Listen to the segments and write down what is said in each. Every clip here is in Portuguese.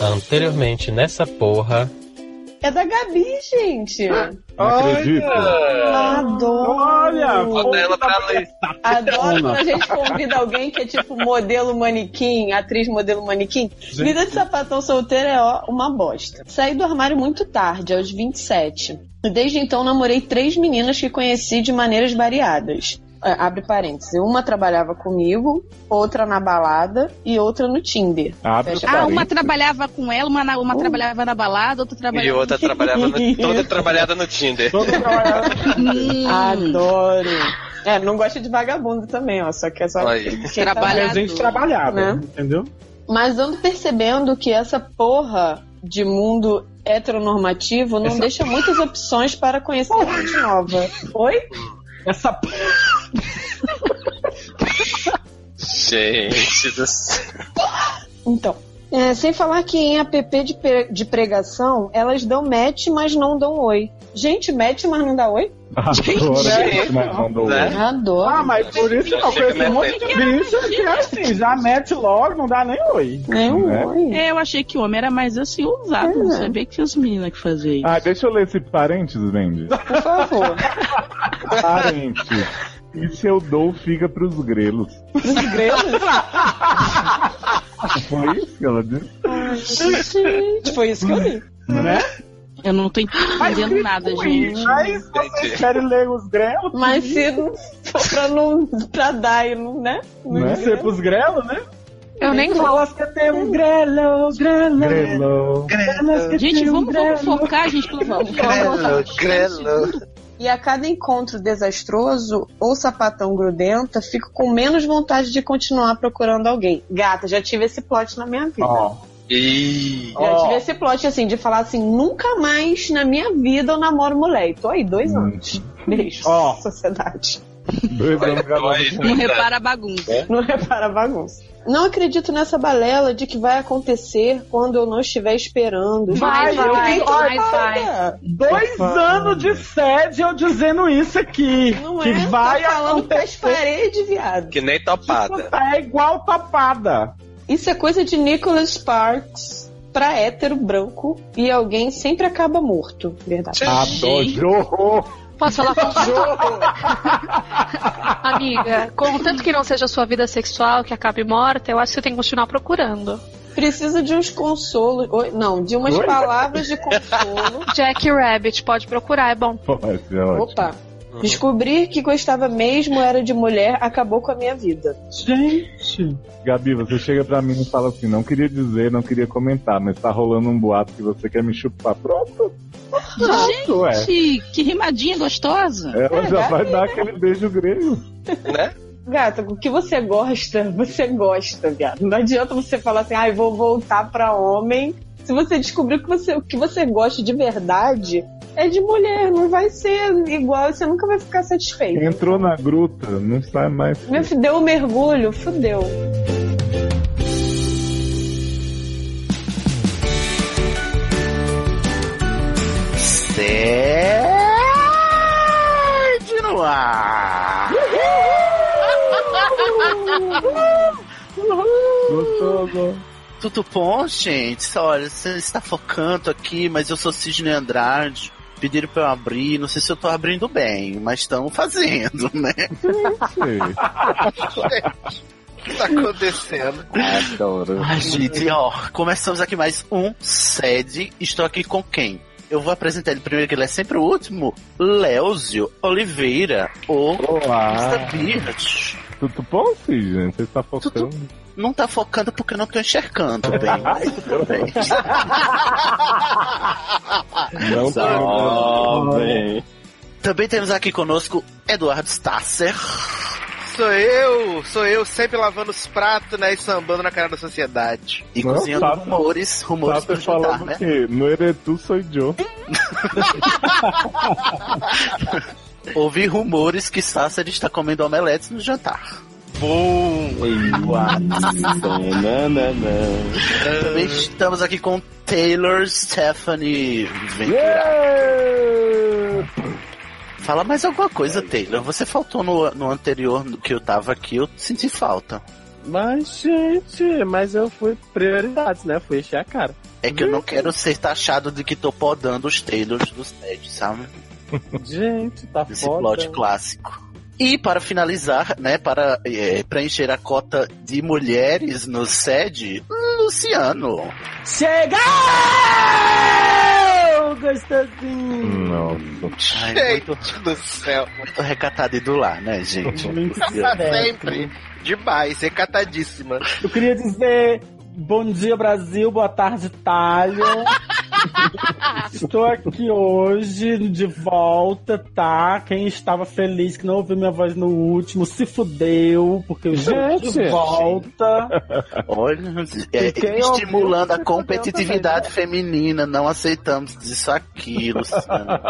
Anteriormente nessa porra. É da Gabi, gente. Não acredito. Adoro. Olha, Bota ela pra ler. Adoro quando a gente convida alguém que é tipo modelo manequim, atriz modelo manequim. Vida de sapatão solteiro é ó, uma bosta. Saí do armário muito tarde, aos 27. E Desde então namorei três meninas que conheci de maneiras variadas. É, Abre parênteses. Uma trabalhava comigo, outra na balada e outra no Tinder. Abre Fecha Ah, parênteses. uma trabalhava com ela, uma, na- uma trabalhava na balada, outra E trabalhava. outra trabalhava no, toda trabalhada no Tinder. Todo trabalhado. Hum, Adoro. É, não gosta de vagabundo também, ó. Só que é só tá Trabalhador. presente trabalhada, Né? entendeu? Mas ando percebendo que essa porra de mundo heteronormativo não Essa- deixa muitas opções para conhecer gente nova. Oi? Essa p... Gente do céu. Então. é, sem falar que em app de, pre- de pregação, elas dão match, mas não dão oi. Gente, match, mas não dá oi? Adoro que mas mandou Né? oi. Adoro. Ah, mas por isso não, conheço um monte de bicho que é assim, já mete logo, não dá nem oi. Nem um Né? oi. É, eu achei que o homem era mais assim usado. Não É. sabia que tinha as meninas que faziam isso. Ah, deixa eu ler esse parênteses, Wendy. Por favor. Parênteses. E se eu dou, fica pros grelos. Os grelos. Foi isso que ela disse? Gente, foi isso que eu li. Né? Eu não tô entendendo nada, gente. Mas vocês querem ler os grelos? Mas se não for pra, não, pra dar e não, né? Não Né? Ser pros grelos, né? Eu nem vou. Falas que tem um grelo, grelo. Grelo. Que Gente, um vamos, vamos grelo. focar, gente, pelo Deus. Grelo, grelo. E a cada encontro desastroso ou sapatão grudenta, fico com menos vontade de continuar procurando alguém. Gata, já tive esse plot na minha vida. Ó, E Já ó. tive esse plot assim, de falar assim, nunca mais na minha vida eu namoro mulher. E tô aí dois anos. Beijo, Ó. sociedade. Dois anos Dois. casado. Não repara a bagunça. Não repara a bagunça. Não acredito nessa balela de que vai acontecer quando eu não estiver esperando. Vai, vai, eu vai, vai. Dois Opa. anos de sede eu dizendo isso aqui. Não que é? vai tá falando acontecer. paredes, viado. que nem topada. É igual tapada. Isso é coisa de Nicholas Sparks pra hétero branco e alguém sempre acaba morto. Verdade. Adoro. Posso falar com Amiga, contanto que não seja a sua vida sexual que acabe morta, eu acho que você tem que continuar procurando. Precisa de uns consolos. Não, de umas Oi? palavras de consolo. Jack Rabbit, pode procurar, é bom. Pode ser ótimo. Opa. Descobrir que gostava mesmo era de mulher acabou com a minha vida. Gente. Gabi, você chega pra mim e fala assim: não queria dizer, não queria comentar, mas tá rolando um boato que você quer me chupar. Pronto. Pronto, é. Gente, que rimadinha gostosa. Ela É, já Gabi. vai dar aquele beijo grego. Né? Gata, o que você gosta, você gosta, viado. Não adianta você falar assim, ai, vou voltar pra homem. Se você descobrir que você, o que você gosta de verdade é de mulher, não vai ser igual, você nunca vai ficar satisfeito. Entrou na gruta, não sai mais. Meu filho, deu um mergulho, fudeu. Sede no ar. Gostoso. Tudo bom, gente? Olha, você está focando aqui, mas eu sou Sidney Andrade. Pediram pra eu abrir, não sei se eu tô abrindo bem, mas estamos fazendo, né? O que tá acontecendo? Adoro. Ai, gente, ó, começamos aqui mais um sede. Estou aqui com quem? Eu vou apresentar ele primeiro, que ele é sempre o último. Léozio Oliveira, o Olá. Mr. Beard. Tudo bom, Cid? Você está focando? Não tá focando porque eu não tô enxergando bem, mas tudo bem. Não tá bem. Também temos aqui conosco Eduardo Stasser. Sou eu, sou eu, sempre lavando os pratos, né, e sambando na cara da sociedade. E Não, cozinhando tá- rumores, rumores Tá jantar, falando né? que no Eretu sou eu. Ouvi rumores que Sasser está comendo omeletes no jantar. Também estamos aqui com Taylor Stephanie Ventura. Fala mais alguma coisa, Taylor. Você faltou no, no anterior que eu tava aqui, eu senti falta. Mas, gente, mas eu fui prioridades, né? Fui encher a cara. É que eu não quero ser taxado de que tô podando os trailers dos TED, sabe? Gente, tá Esse foda. plot clássico. E para finalizar, né, para é, preencher a cota de mulheres no SED, Luciano. Chegou! Gostosinho! Nossa. Ai, Gente muito, do céu. muito recatado e do lar, né, gente? Muito sempre. Demais, recatadíssima. Eu queria dizer bom dia, Brasil, boa tarde, Itália. Estou aqui hoje de volta, tá? Quem estava feliz que não ouviu minha voz no último se fudeu, porque eu estou de Gente. volta. Olha, é, estimulando ouviu, a se competitividade feminina, não aceitamos isso aqui, Luciano.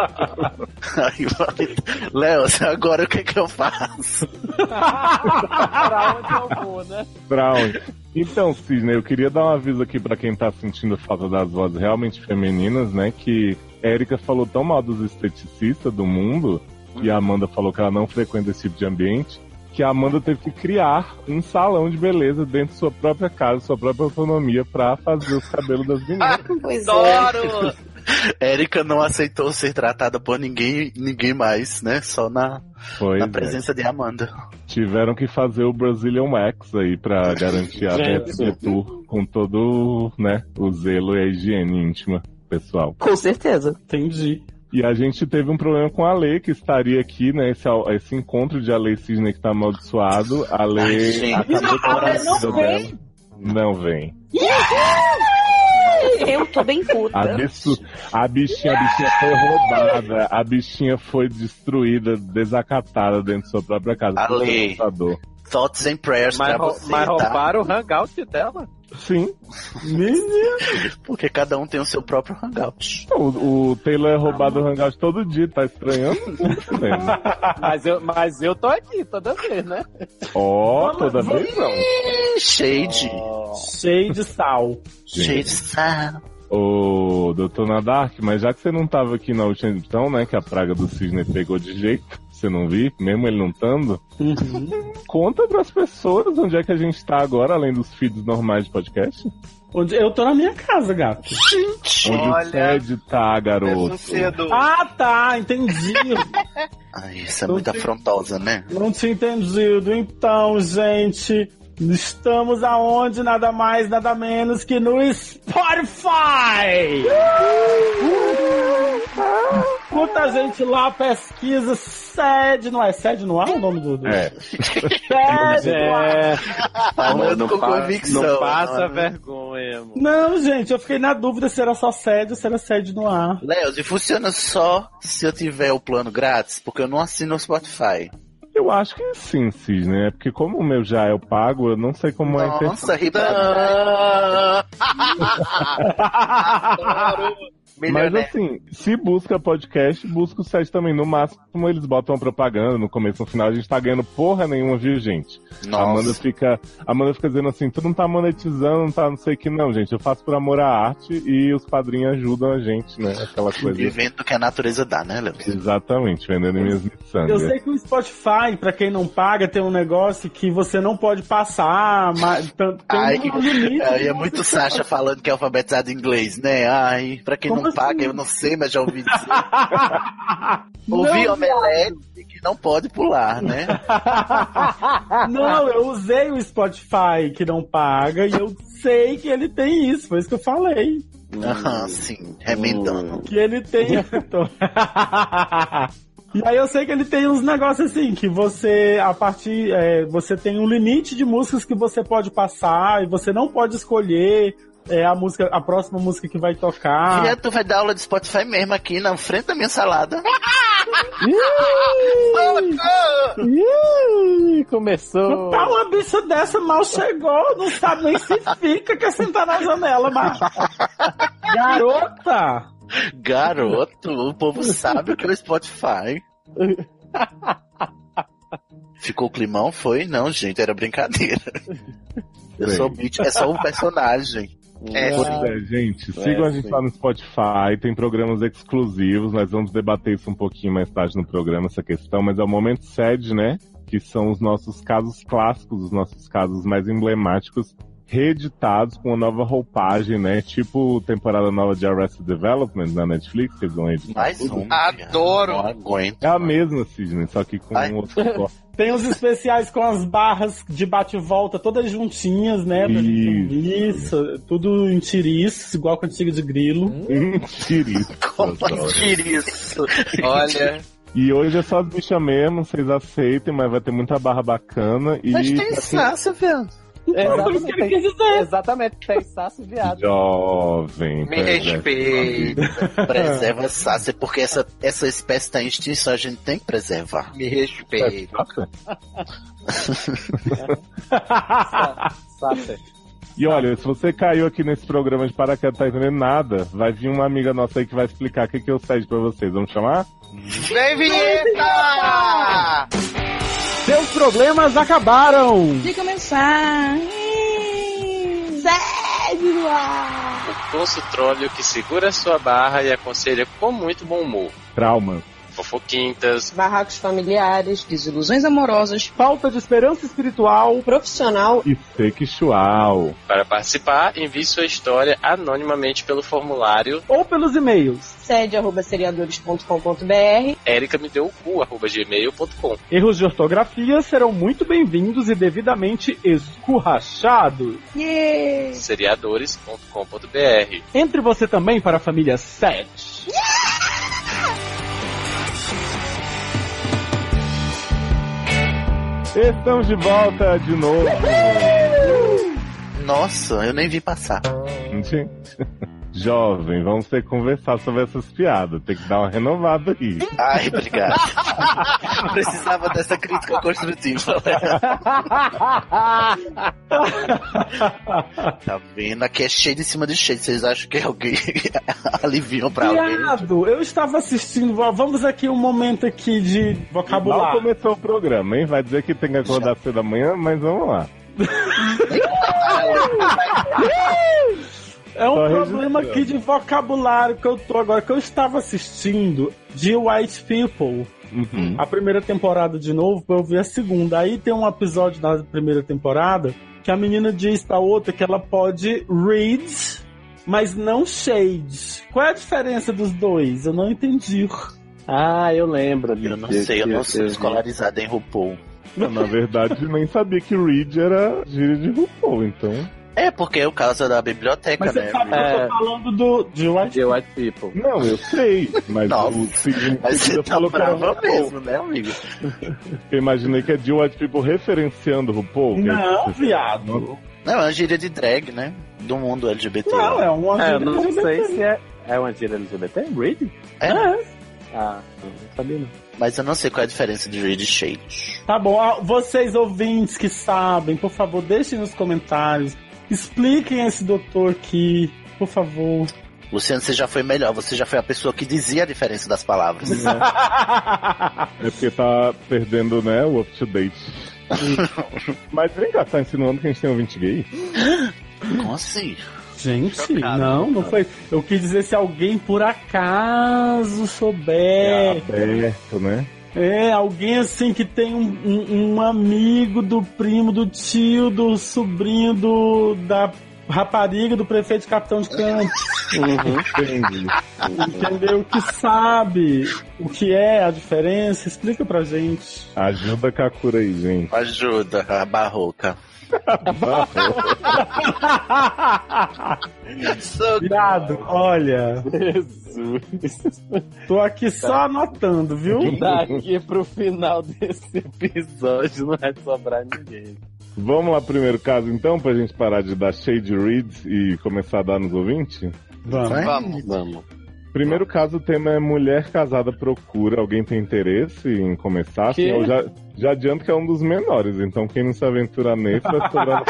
Léo, agora o que que eu faço? pra onde eu vou, né? Brown. Então, Cisne, eu queria dar um aviso aqui pra quem tá sentindo falta das vozes realmente femininas, né? Que Érica falou tão mal dos esteticistas do mundo, e a Amanda falou que ela não frequenta esse tipo de ambiente, que a Amanda teve que criar um salão de beleza dentro de sua própria casa, sua própria autonomia, pra fazer os cabelos das meninas. Pois é. Adoro! Érica não aceitou ser tratada por ninguém, ninguém mais, né? Só na, Pois na é. presença de Amanda. Tiveram que fazer o Brazilian Wax aí pra garantir a. BFG Tour com todo né, o zelo e a higiene íntima pessoal. Com certeza. Entendi. E a gente teve um problema com a Lei, que estaria aqui, né? Esse, esse encontro de a Lei Cisne que tá amaldiçoado. A Ai, gente. acabou com A não vem. dela. Não vem. Eu tô bem puta. A, bicho- a bichinha, a bichinha foi roubada. A bichinha foi destruída, desacatada dentro de sua própria casa. A por Lei. computador. Thoughts and prayers Mas, pra você, mas tá? roubaram o hangout dela. Sim. Porque cada um tem o seu próprio hangout. O, o Taylor é roubado o hangout todo dia, tá estranhando? Mas eu, mas eu tô aqui toda vez, né? Ó, toda vez não. Shade. Cheio de sal. Shade. Ah, Ô, doutor Nadark, mas já que você não tava aqui na última edição, né, que a praga do cisne pegou de jeito, você não viu, mesmo ele não estando, conta pras pessoas onde é que a gente tá agora, além dos feeds normais de podcast. Onde eu tô na minha casa, gato. Onde o Olha, Ted tá, garoto. Ah, tá, entendi. Ai, isso é muito afrontosa, né? Não tinha entendido. Então, gente, estamos aonde? Nada mais, nada menos que no Spotify! Escuta a gente lá, pesquisa sede, não é? Sede no ar o nome do... do... É, Sede no ar. É, Falando com pa- convicção. não passa né? vergonha, amor. Não, gente, eu fiquei na dúvida se era só sede ou se era sede no ar. Léo, e funciona só se eu tiver o plano grátis, porque eu não assino o Spotify. Eu acho que sim, cisne, é porque como o meu já é o pago, eu não sei como é a intenção. Nossa, Rita. Mas Milionário. assim, se busca podcast, busca o site também. No máximo, eles botam propaganda no começo, no final. A gente tá ganhando porra nenhuma, viu, gente? A Amanda Nossa. fica, a Amanda fica dizendo assim, tu não tá monetizando, não tá não sei o que não, gente. Eu faço por amor à arte e os padrinhos ajudam a gente, né? Aquela coisa. Vivendo o que a natureza dá, né, Léo? Exatamente, vendendo minhas Eu miçangas. sei que o Spotify, pra quem não paga, tem um negócio que você não pode passar, mas tem Ai, um que- limite. Aí é muito Sasha falando que é alfabetizado em inglês, né? Ai, pra quem Como não assim? paga, eu não sei, mas já ouvi dizer. ouvi Não, omelete que não pode pular, né? Não, eu usei o Spotify que não paga e eu sei que ele tem isso, foi isso que eu falei. Aham, sim, remendando. Que ele tem. E aí eu sei que ele tem uns negócios assim, que você, a partir. é, você tem um limite de músicas que você pode passar e você não pode escolher é, a música, a próxima música que vai tocar. Filha, tu vai dar aula de Spotify mesmo aqui na frente da minha salada. Ih, Começou. Tá uma bicha dessa mal chegou, não sabe nem se fica, quer sentar na janela, mas. Garota! Garoto, o povo sabe o que é o Spotify. Ficou o climão? Foi? Não, gente, era brincadeira. Eu sou o Beat, é só um personagem. É, Pois é, gente, É, sigam a gente sim. lá no Spotify, tem programas exclusivos, nós vamos debater isso um pouquinho mais tarde no programa, essa questão, mas é o momento sede, né? Que são os nossos casos clássicos, os nossos casos mais emblemáticos, reeditados com uma nova roupagem, né? Tipo temporada nova de Arrested Development na Netflix, que eles vão editar. Mais um. Adoro. Não aguento. É a mesma, Sidney, só que com Ai. um outro corte. Tem os especiais com as barras de bate-volta todas juntinhas, né? Isso, tudo em tiriço, igual com antigo de grilo. Mentira isso. Como assim isso? Olha, E hoje é só as bichas mesmo, vocês aceitem, mas vai ter muita barra bacana. E Mas tem Sácia, velho. Foi isso que ele quis dizer. Exatamente, tem saço viado. jovem. me respeita. Preserva Sácia, porque essa, essa espécie está em extinção, a gente tem que preservar. Me respeita. Sabe? E olha, se você caiu aqui nesse programa de paraquedas tá entendendo nada, vai vir uma amiga nossa aí que vai explicar o que, que eu sei pra vocês. Vamos chamar? Vem, vinheta! Seus problemas acabaram! De começar. Sede no ar! O que segura sua barra e aconselha com muito bom humor. Trauma. Fofoquintas, Barracos familiares, Desilusões amorosas. Falta de esperança espiritual. profissional E sexual. para participar, envie sua história anonimamente pelo formulário Ou pelos e-mails. sede arroba seriadores.com.br ericamedeucu.gmail.com Erros de ortografia serão muito bem-vindos e devidamente escurrachados. seriadores.com.br Entre você também para a família 7. Estamos de volta de novo. Nossa, eu nem vi passar. Gente, Jovem, vamos ter que conversar sobre essas piadas. Tem que dar uma renovada aí. Ai, obrigado. Precisava dessa crítica construtiva. tá vendo? Aqui é cheio de cima de cheio. Vocês acham que alguém aliviam pra alguém? Viado, eu estava assistindo. Vamos aqui um momento aqui de Mal vocabulário. começou o programa, hein? Vai dizer que tem que acordar cedo da manhã, mas vamos lá. É um Só problema aqui de vocabulário que eu tô agora, que eu estava assistindo de White People. Uhum. A primeira temporada de novo, pra eu ver a segunda. Aí tem um episódio da primeira temporada que a menina diz pra outra que ela pode read, mas não shade. Qual é a diferença dos dois? Eu não entendi. Ah, eu lembro. Eu não sei, eu não sou escolarizado em RuPaul. Na verdade, nem sabia que Reed era gíria de RuPaul, então. É, porque é o caso da biblioteca, Mas você né? sabe que eu É. tô falando do, de White The White People. Não, eu sei, mas Nossa, o seguinte Mas você tá falou que era brava RuPaul. mesmo, né, amigo? Eu imaginei que é de White People referenciando RuPaul. que é- Não, viado. Não, é uma gíria de drag, né? Do mundo LGBT. Não, é uma É, eu gíria não LGBT. sei se é. É uma gíria LGBT? Read? É, Ah, não sabia não. mas eu não sei qual é a diferença de read e shade. Tá bom, ah, vocês ouvintes que sabem, por favor, deixem nos comentários. Expliquem esse doutor aqui, por favor. Luciano, você já foi melhor. Você já foi a pessoa que dizia a diferença das palavras. É porque tá perdendo, né, o up to date. Mas vem cá, tá insinuando que a gente tem um 20 gay? Como assim? Gente, Chocado. não, não foi. Eu quis dizer se alguém por acaso souber. Aberto, né? É, alguém assim que tem um, um- um amigo do primo, do tio, do sobrinho do, da rapariga do prefeito de capitão de campo. Entendi. Entendeu? Que sabe o que é a diferença? Explica pra gente. Ajuda a Kakura aí, gente. Ajuda, a barroca. Viado, olha, Jesus. tô aqui só anotando, viu? Daqui pro final desse episódio não vai sobrar ninguém. Vamos lá, primeiro caso, então, pra gente parar de dar shade reads e começar a dar nos ouvintes? Vamos. Vamos. Vamos. Primeiro caso, o tema é mulher casada procura. Alguém tem interesse em começar? Assim, eu já, já adianto que é um dos menores, então quem não se aventura nesse vai sobrar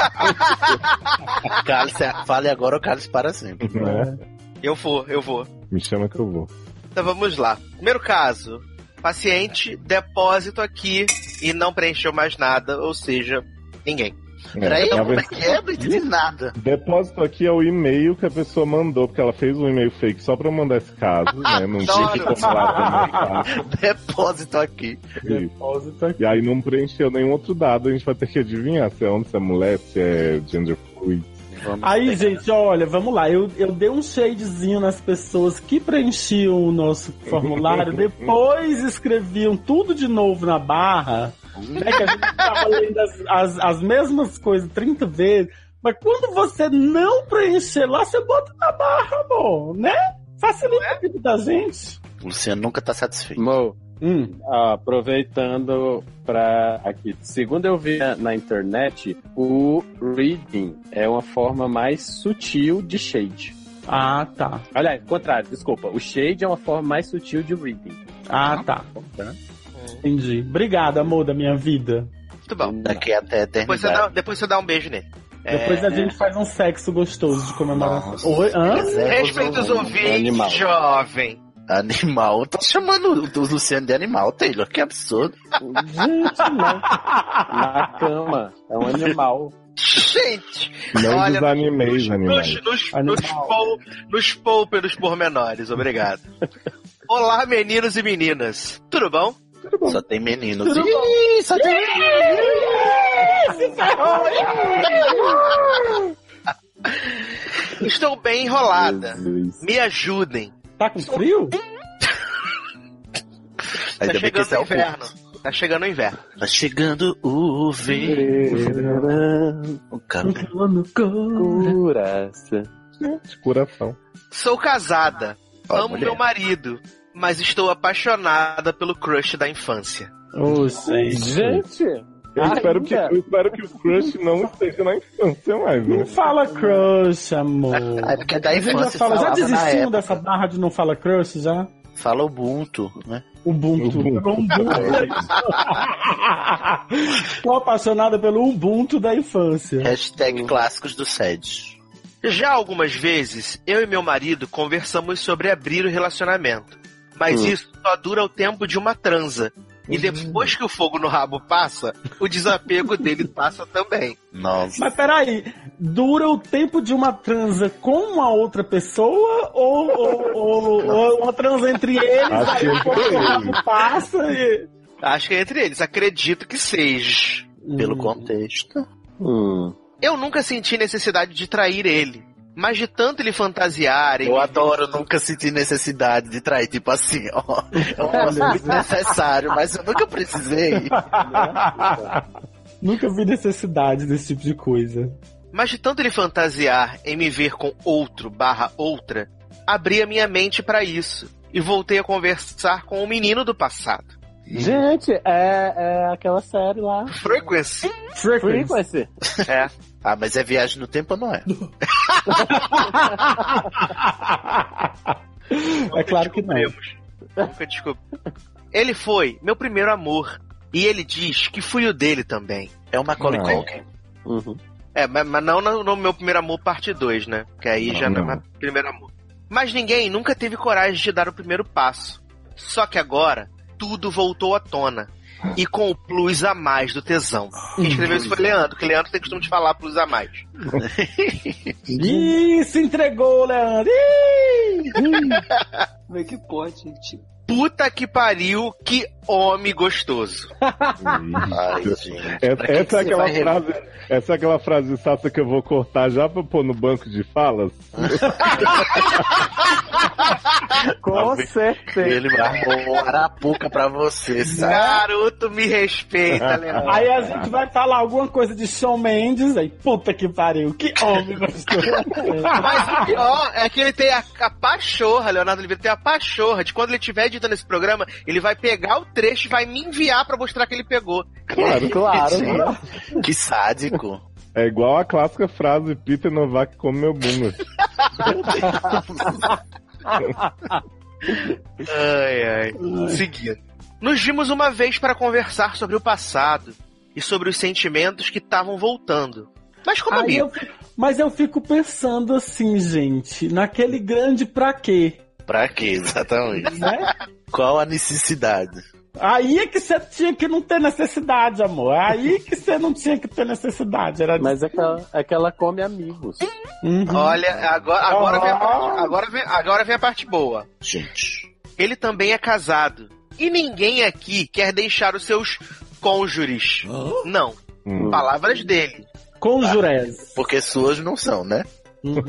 Cálice, fale agora ou cálice para sempre. no... né? Eu vou, eu vou. Me chama que eu vou. Então vamos lá. Primeiro caso. Paciente, depósito aqui e não preencheu mais nada, ou seja, ninguém. Peraí, na como é que é? Não entendi nada. Depósito aqui é o e-mail que a pessoa mandou, porque ela fez um e-mail fake só pra mandar esse caso, né? Não tinha que formular Depósito aqui. Depósito aqui. E aí não preencheu nenhum outro dado, a gente vai ter que adivinhar se é homem, se é mulher, se é gender Ui. Vamos Aí, pegar. gente, olha, vamos lá. Eu, eu dei um shadezinho nas pessoas que preenchiam o nosso formulário, depois escreviam tudo de novo na barra. Né, que a gente tava lendo as, as, as mesmas coisas 30 vezes. Mas quando você não preencher lá, você bota na barra, amor, né? Facilita a vida da gente. O Luciano nunca tá satisfeito. Mo, Hum. aproveitando pra aqui. Segundo eu vi na, na internet, o reading é uma forma mais sutil de shade. Ah, tá. Aliás, contrário, desculpa. O shade é uma forma mais sutil de reading. Ah, tá. Tá? Entendi. Obrigado, amor da minha vida. Muito bom. Daqui até Depois você, dá, depois você dá um beijo nele. Depois É, a gente faz um sexo gostoso de comemoração. Nossa. Oi? Hã? Respeita os ouvintes, Animal. jovem. Animal. Tá chamando o Luciano de animal, Taylor. Que absurdo. Gente, não. Na cama. É um animal. Gente, Não Olha, desanimeis, nos, animais. nos, nos, Animal. nos, pou, nos pou pelos pormenores, obrigado. Olá, meninos e meninas. Tudo bom? Só tem meninos. Tudo Ih, só tem Estou bem enrolada. Me ajudem. Tá com frio? Ainda tá bem que chegando esse é o inverno. Tá chegando o inverno. Tá chegando o verão. O cara Coração. De coração. Sou casada. Ó, amo mulher. meu marido. Mas estou apaixonada pelo crush da infância. Ô, gente. Gente, Eu espero, que, eu espero que o crush não esteja na infância mais, né? Não fala crush, amor. É porque da Você já, infância fala, já desistiu dessa barra de não fala crush já? Fala Ubuntu, né? Ubuntu. Ubuntu. Ubuntu. Tô apaixonada pelo Ubuntu da infância. Hashtag clássicos do SED. Já algumas vezes, eu e meu marido conversamos sobre abrir o relacionamento. Mas Hum. isso só dura o tempo de uma transa. E depois que o fogo no rabo passa, o desapego dele passa também. Nossa. Mas peraí, dura o tempo de uma transa com uma outra pessoa ou, ou, ou- ou uma transa entre eles? Acho que aí entre quando o rabo eles. passa e... Acho que é entre eles, acredito que seja. Pelo Hum. contexto. hum, Eu nunca senti necessidade de trair ele. Mas de tanto ele fantasiar, Eu adoro nunca sentir necessidade de trair, tipo assim, ó. É um negócio muito necessário, mas eu nunca precisei. Nunca vi necessidade desse tipo de coisa. mas de tanto ele fantasiar em me ver com outro barra outra, abri a minha mente pra isso. E voltei a conversar com o menino do passado. Gente, é, é aquela série lá. Frequency. Frequency. É. Ah, mas é viagem no tempo ou não é? É claro que não. Nunca descobri. Ele foi meu primeiro amor. E ele diz que fui o dele também. É o Macaulay. Culkin. Uhum. É, mas, mas não no, no meu primeiro amor parte 2, né? Que aí Não, já não é mais primeiro amor. Mas ninguém nunca teve coragem de dar o primeiro passo. Só que agora, tudo voltou à tona. E com o plus a mais do tesão. Quem escreveu isso foi Leandro, que Leandro tem costume de falar plus a mais. Ih, se entregou, Leandro. Ih! Como é que pode, gente? Puta que pariu, que homem gostoso. Ai, gente. Essa, é aquela frase, essa é aquela frase sassa que eu vou cortar já pra pôr no banco de falas. Com certeza. Ele arrumou arapuca pra você, sabe? Garoto, me respeita, Leandro. Aí a gente vai falar alguma coisa de Shawn Mendes, aí puta que pariu, que homem gostoso. Mas o pior é que ele tem a, a pachorra, Leonardo Oliveira tem a pachorra de quando ele estiver editando esse programa, ele vai pegar o trecho e vai me enviar pra mostrar que ele pegou. Claro. Claro, né? Que sádico. É igual a clássica frase, Peter Novak come meu bunda. Ai, ai. Seguindo. Nos vimos uma vez para conversar sobre o passado e sobre os sentimentos que estavam voltando. Mas como Aí amigo. eu mas eu fico pensando assim, gente, naquele grande pra quê, Pra quê, exatamente? né? Qual a necessidade? Aí é que você tinha que não ter necessidade, amor. Aí que você não tinha que ter necessidade. Era Mas é que, ela, é que ela come amigos. Uhum. Olha, agora, agora, vem a Ah. parte, agora, vem, agora vem a parte boa. Gente. Ele também é casado. E ninguém aqui quer deixar os seus cônjuges. Não. Hum. Palavras dele. Conjurez. Porque suas não são, né?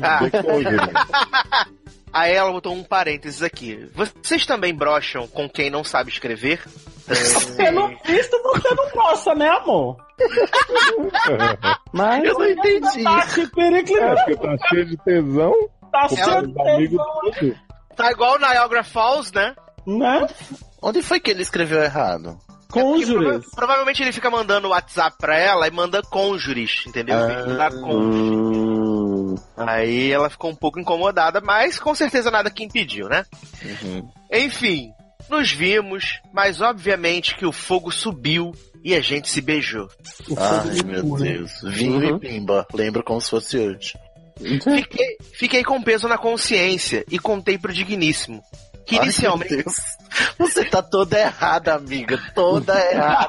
Ah. Aí ela botou um parênteses aqui. Vocês também brocham com quem não sabe escrever? Pelo visto, você não gosta, né, amor? Mas Eu não entendi. Tá É, porque tá cheio de tesão. Tá cheio de os amigos tesão, tudo. Tá igual o Niagara Falls, né? né? Onde foi que ele escreveu errado? Porque Conjures. prova- provavelmente ele fica mandando WhatsApp pra ela e manda cônjures, entendeu? Em vez de mandar cônjuge. Hum, Aí ela ficou um pouco incomodada, mas com certeza nada que impediu, né? Uhum. Enfim, nos vimos, mas obviamente que o fogo subiu e a gente se beijou. Ai, meu Deus. Vinho e pimba. Lembro como se fosse hoje. Fiquei, fiquei com peso na consciência e contei pro digníssimo. Que Ai, inicialmente. meu Deus. Você tá toda errada, amiga. Toda errada.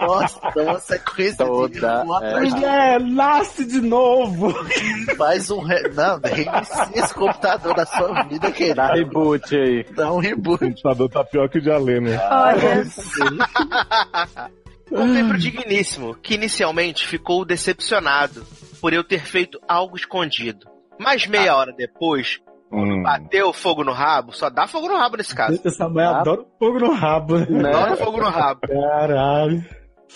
Nossa, dá uma sequência Toda de atrás Mulher, nasce de novo. Faz um. Re... Não, reinicia esse computador da sua vida, Dá querida. reboot aí. Dá um O reboot. computador tá pior que o de Alê, né? Olha, Contei pro digníssimo, que inicialmente ficou decepcionado por eu ter feito algo escondido. Mas meia hora depois, Hum. bateu fogo no rabo, só dá fogo no rabo nesse caso. Essa mulher adora fogo no rabo, né? Adora fogo no rabo. Caralho.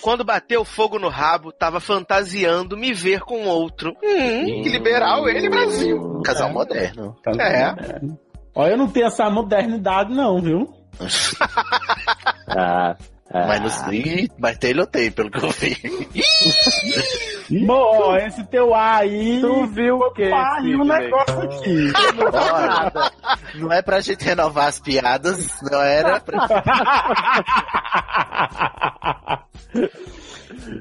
Quando bateu fogo no rabo, tava fantasiando me ver com outro. Hum, que liberal ele, Brasil. Casal moderno. É. Olha, eu não tenho essa modernidade, não, viu? Ah, ah. Mas, no... Ih, mas Taylor tem, pelo que eu vi. Bom, esse teu A aí. Tu viu o quê? Pariu um negócio aqui. Olha, não é pra gente renovar as piadas, não era pra...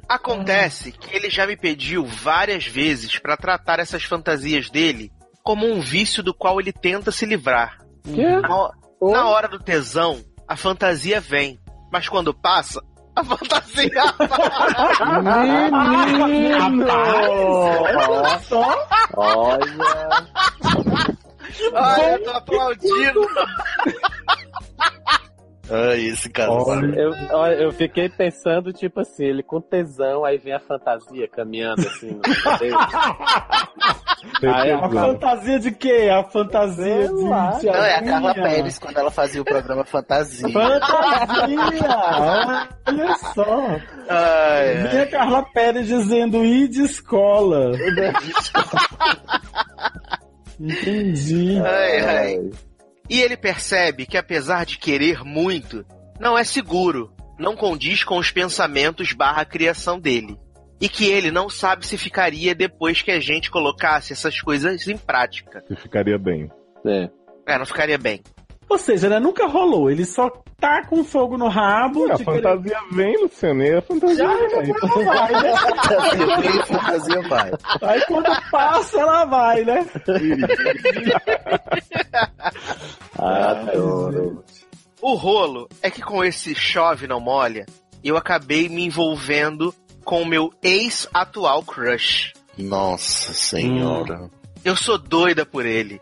Acontece que ele já me pediu várias vezes pra tratar essas fantasias dele como um vício do qual ele tenta se livrar. Na, na hora do tesão, a fantasia vem, mas quando passa, a fantasia Menino! Olha só. Olha. Ai, eu tô aplaudindo. Ai, esse. Eu, olha, eu fiquei pensando, tipo assim, ele com tesão, aí vem a fantasia caminhando assim no. Aí A fantasia de quê? A fantasia de. lá. de Não, é a Carla. Pérez quando ela fazia o programa Fantasia. Fantasia! Olha só. Ai, Vem a Carla Pérez dizendo ir de escola. Entendi. ai, ai. E ele percebe que apesar de querer muito, não é seguro, não condiz com os pensamentos barra criação dele. E que ele não sabe se ficaria depois que a gente colocasse essas coisas em prática. Que ficaria bem. É. É, não ficaria bem. Ou seja, né, nunca rolou. Ele só tá com fogo no rabo. A de querer- fantasia vem, Luciano, e a fantasia Já, vem. vai, né? Fantasia vem, fantasia vai. Aí quando passa, ela vai, né? Adoro. O rolo é que com esse chove não molha, eu acabei me envolvendo com o meu ex-atual crush. Nossa senhora. Eu sou doida por ele.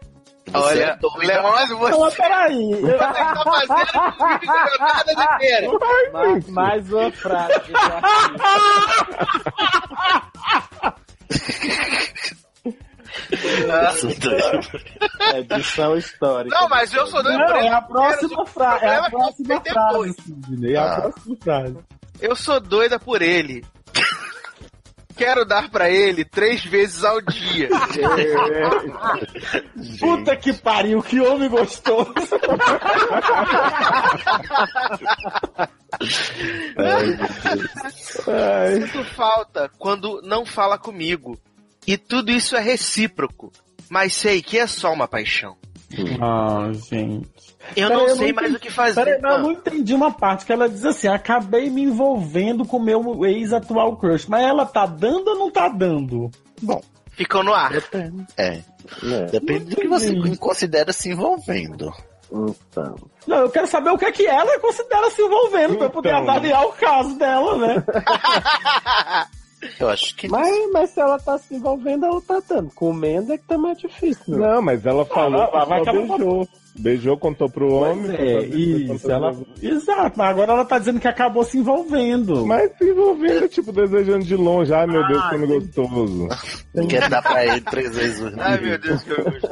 Você Olha, é. Leôncio, você Não, peraí. Eu- tá fazendo comigo nada de feira. Mais, mais uma frase. de É edição histórica. Não, mas eu sou doido Não, ele. é a próxima frase. É a próxima frase, depois. Sidney. É a Ah. próxima frase. Eu sou doida por ele. Quero dar pra ele três vezes ao dia. Puta que pariu, que homem gostoso. Sinto falta quando não fala comigo. E tudo isso é recíproco. Mas sei que é só uma paixão. Ah, gente. Eu não eu sei não mais o que fazer. Peraí, não, eu não entendi uma parte que ela diz assim: acabei me envolvendo com meu ex-atual crush. Mas ela tá dando ou não tá dando? Ficou no ar. Depende. É. É. Depende do que você considera se envolvendo. Então. Não, eu quero saber o que é que ela considera se envolvendo pra eu poder Então. avaliar o caso dela, né? Eu acho que Mas, mas se ela tá se envolvendo, ela tá dando. Comendo é que também é difícil. né? Não, mas ela falou Ah, que só ela beijou. Beijou, contou pro homem. Pois é, isso. Ela... Exato, mas agora ela tá dizendo que acabou se envolvendo. Mas se envolvendo, tipo, desejando de longe. Ai, meu Deus, Ah, como gostoso. quer dar pra ele três vezes o Ai, meu Deus, que eu gosto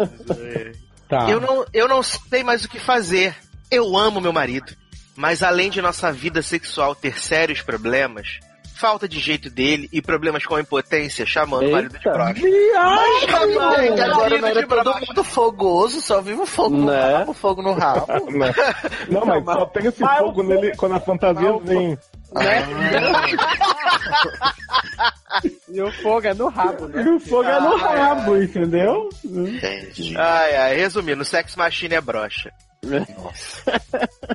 Tá. Eu não, eu não sei mais o que fazer. Eu amo meu marido. Mas além de nossa vida sexual ter sérios problemas, falta de jeito dele e problemas com impotência, chamando o marido de Eita. broxa. Gente, agora não era de todo mundo fogoso, só vive o fogo no Né? rabo, fogo no rabo. Não, não, mas só tem esse mas fogo nele quando a fantasia vem. E o fogo é no rabo, né? E o fogo é no rabo, entendeu? Entendi. Ai, ai, resumindo, Sex Machine é broxa.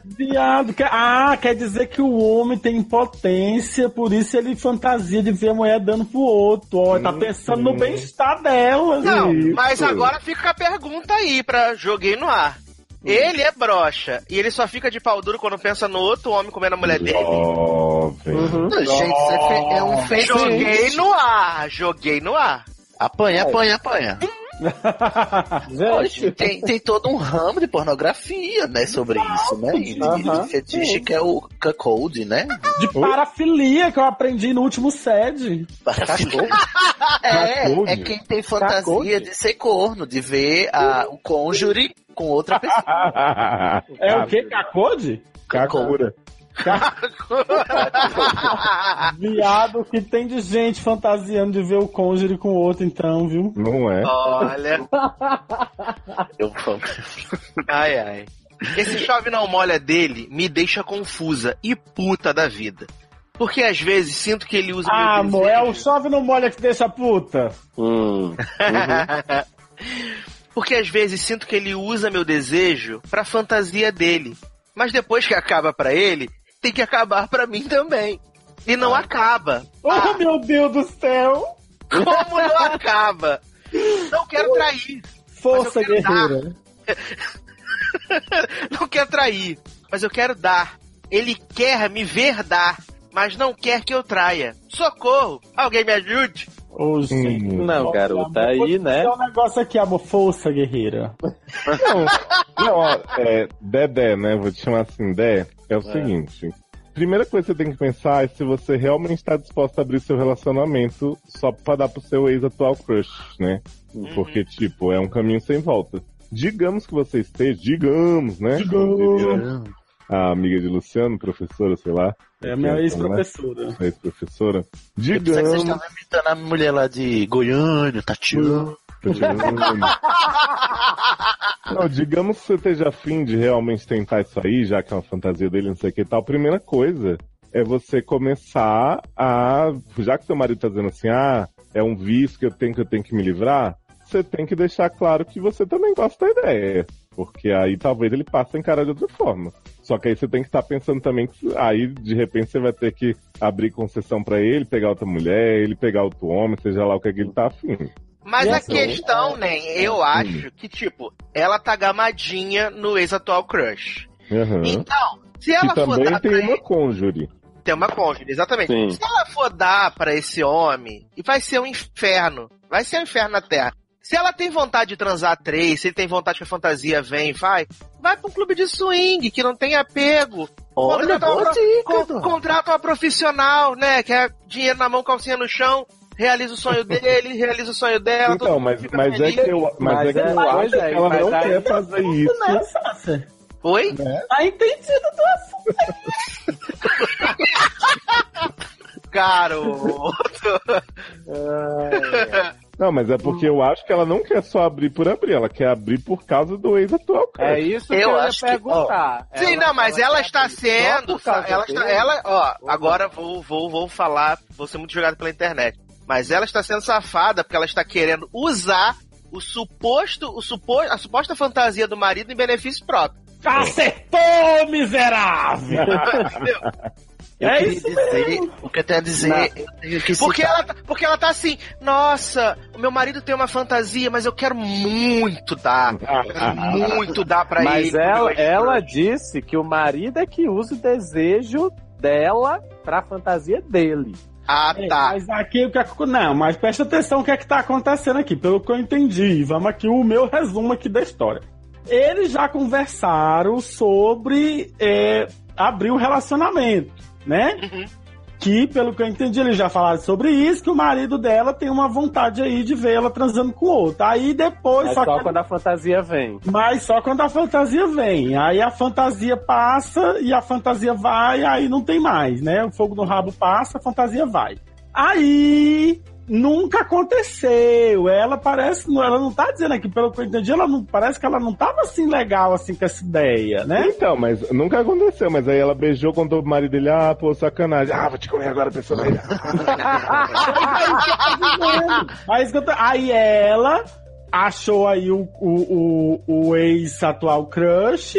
Viado. que- Ah, quer dizer que o homem tem impotência, por isso ele fantasia de ver a mulher dando pro outro. Ó, tá pensando no bem-estar dela. Não, Isso. mas agora fica a pergunta aí pra joguei no ar. Ele é broxa e ele só fica de pau duro quando pensa no outro homem comendo a mulher dele. Jovem. Uhum. Não, gente, isso é, é um fake Joguei no ar, joguei no ar. Apanha, apanha, apanha. Oxe, tem, tem todo um ramo de pornografia, né, sobre isso, né? E, Aham. e fetiche que é o cuckold, né? De parafilia que eu aprendi no último sede. É, é quem tem fantasia Cuckold? de ser corno, de ver a, o cônjuge com outra pessoa. É o que? Cacode? Kakura. Viado que tem de gente fantasiando de ver o cônjuge com o outro, então, viu? Não é? Olha, Eu, ai ai. Esse chove não molha dele me deixa confusa e puta da vida. Porque às vezes sinto que ele usa Ah, meu amor, é o chove não molha que deixa puta. hum, Porque às vezes sinto que ele usa meu desejo pra fantasia dele. Mas depois que acaba pra ele, tem que acabar pra mim também. E não acaba. Oh, Ah, meu Deus do céu! como não acaba? Não quero trair. Força quero guerreira. Não quero trair. Mas eu quero dar. Ele quer me ver dar. Mas não quer que eu traia. Socorro! Alguém me ajude? Gente. Hum. não, garota, aí, né? É um negócio aqui, amor. Força guerreira. Não, não ó, é, Dedé, né? Vou te chamar assim, Dé. É o seguinte. Primeira coisa que você tem que pensar é se você realmente está disposto a abrir seu relacionamento só pra dar pro seu ex-atual crush, né? Porque, tipo, é um caminho sem volta. Digamos que você esteja, digamos, né? Diria A amiga de Luciano, professora, sei lá. É a minha Né? ex-professora. Ex-professora. Eu pensei que vocês Digamos. estavam imitando a mulher lá de Goiânia, Tatiana. Não, digamos que você esteja afim de realmente tentar isso aí, já que é uma fantasia dele, não sei o que e tal. Primeira coisa é você começar a. Já que seu marido tá dizendo assim, ah, é um vício que eu tenho que eu tenho que me livrar, você tem que deixar claro que você também gosta da ideia. Porque aí talvez ele passe a encarar de outra forma. Só que aí você tem que estar pensando também que aí de repente você vai ter que abrir concessão pra ele, pegar outra mulher, ele pegar outro homem, seja lá o que, é que ele tá afim. Mas a essa- questão, né? Eu acho que, tipo, ela tá gamadinha no ex-atual crush. Uhum. Então, se ela que for também dar tem pra uma ele, cônjuge. tem uma cônjuge, exatamente. Sim. Se ela for dar pra esse homem, e vai ser um inferno. Vai ser um inferno na Terra. Se ela tem vontade de transar três, se ele tem vontade que a fantasia vem, vai, vai pra um clube de swing, que não tem apego. Olha, Contrata uma dica, con-. Contrata uma profissional, né? Que é dinheiro na mão, calcinha no chão, realiza o sonho dele, realiza o sonho dela. Então, todo mas, mas é que eu, mas Mas é que é, eu pois acho é, que ela mas não quer fazer isso. Né, Sácia? Oi? Tá entendido do Garoto! Não, mas é porque eu acho que ela não quer só abrir por abrir, ela quer abrir por causa do ex-atual crush. É isso que Eu eu, ia acho que- perguntar. Sim, não, mas ela, quer está sendo. Ela está. Ela, ó, agora vou, vou, vou falar, vou ser muito jogado pela internet. Mas ela está sendo safada porque ela está querendo usar o suposto, o suposto, a suposta fantasia do marido em benefício próprio. Acertou, miserável! Eu É queria isso dizer, o que eu tenho a dizer, eu tenho que Porque citar- ela, tá- porque ela tá assim, nossa, o meu marido tem uma fantasia, mas eu quero muito dar. Quero muito dar pra Mas ele. ela, meu ela ex-crush. disse que o marido é que usa o desejo dela pra fantasia dele. Ah, É, tá. Mas aqui o que é que- Não, mas presta atenção o que é que tá acontecendo aqui, pelo que eu entendi. Vamos aqui o meu resumo aqui da história. Eles já conversaram sobre é, abrir o relacionamento, né? Uhum. Que, pelo que eu entendi, eles já falaram sobre isso, que o marido dela tem uma vontade aí de ver ela transando com outro. Aí depois. Mas só só que- quando a fantasia vem. Mas só quando a fantasia vem. Aí a fantasia passa e a fantasia vai, aí não tem mais, né? O fogo no rabo passa, a fantasia vai. Aí nunca aconteceu. Ela parece, ela não tá dizendo aqui, pelo que eu entendi, ela não parece que ela não tava assim legal assim com essa ideia, né? Então, mas nunca aconteceu. Mas aí ela beijou, contou pro marido dele, ah, pô, sacanagem. Ah, vou te comer agora, pessoa. Eu tô- aí ela achou aí o, o, o, o ex-atual crush,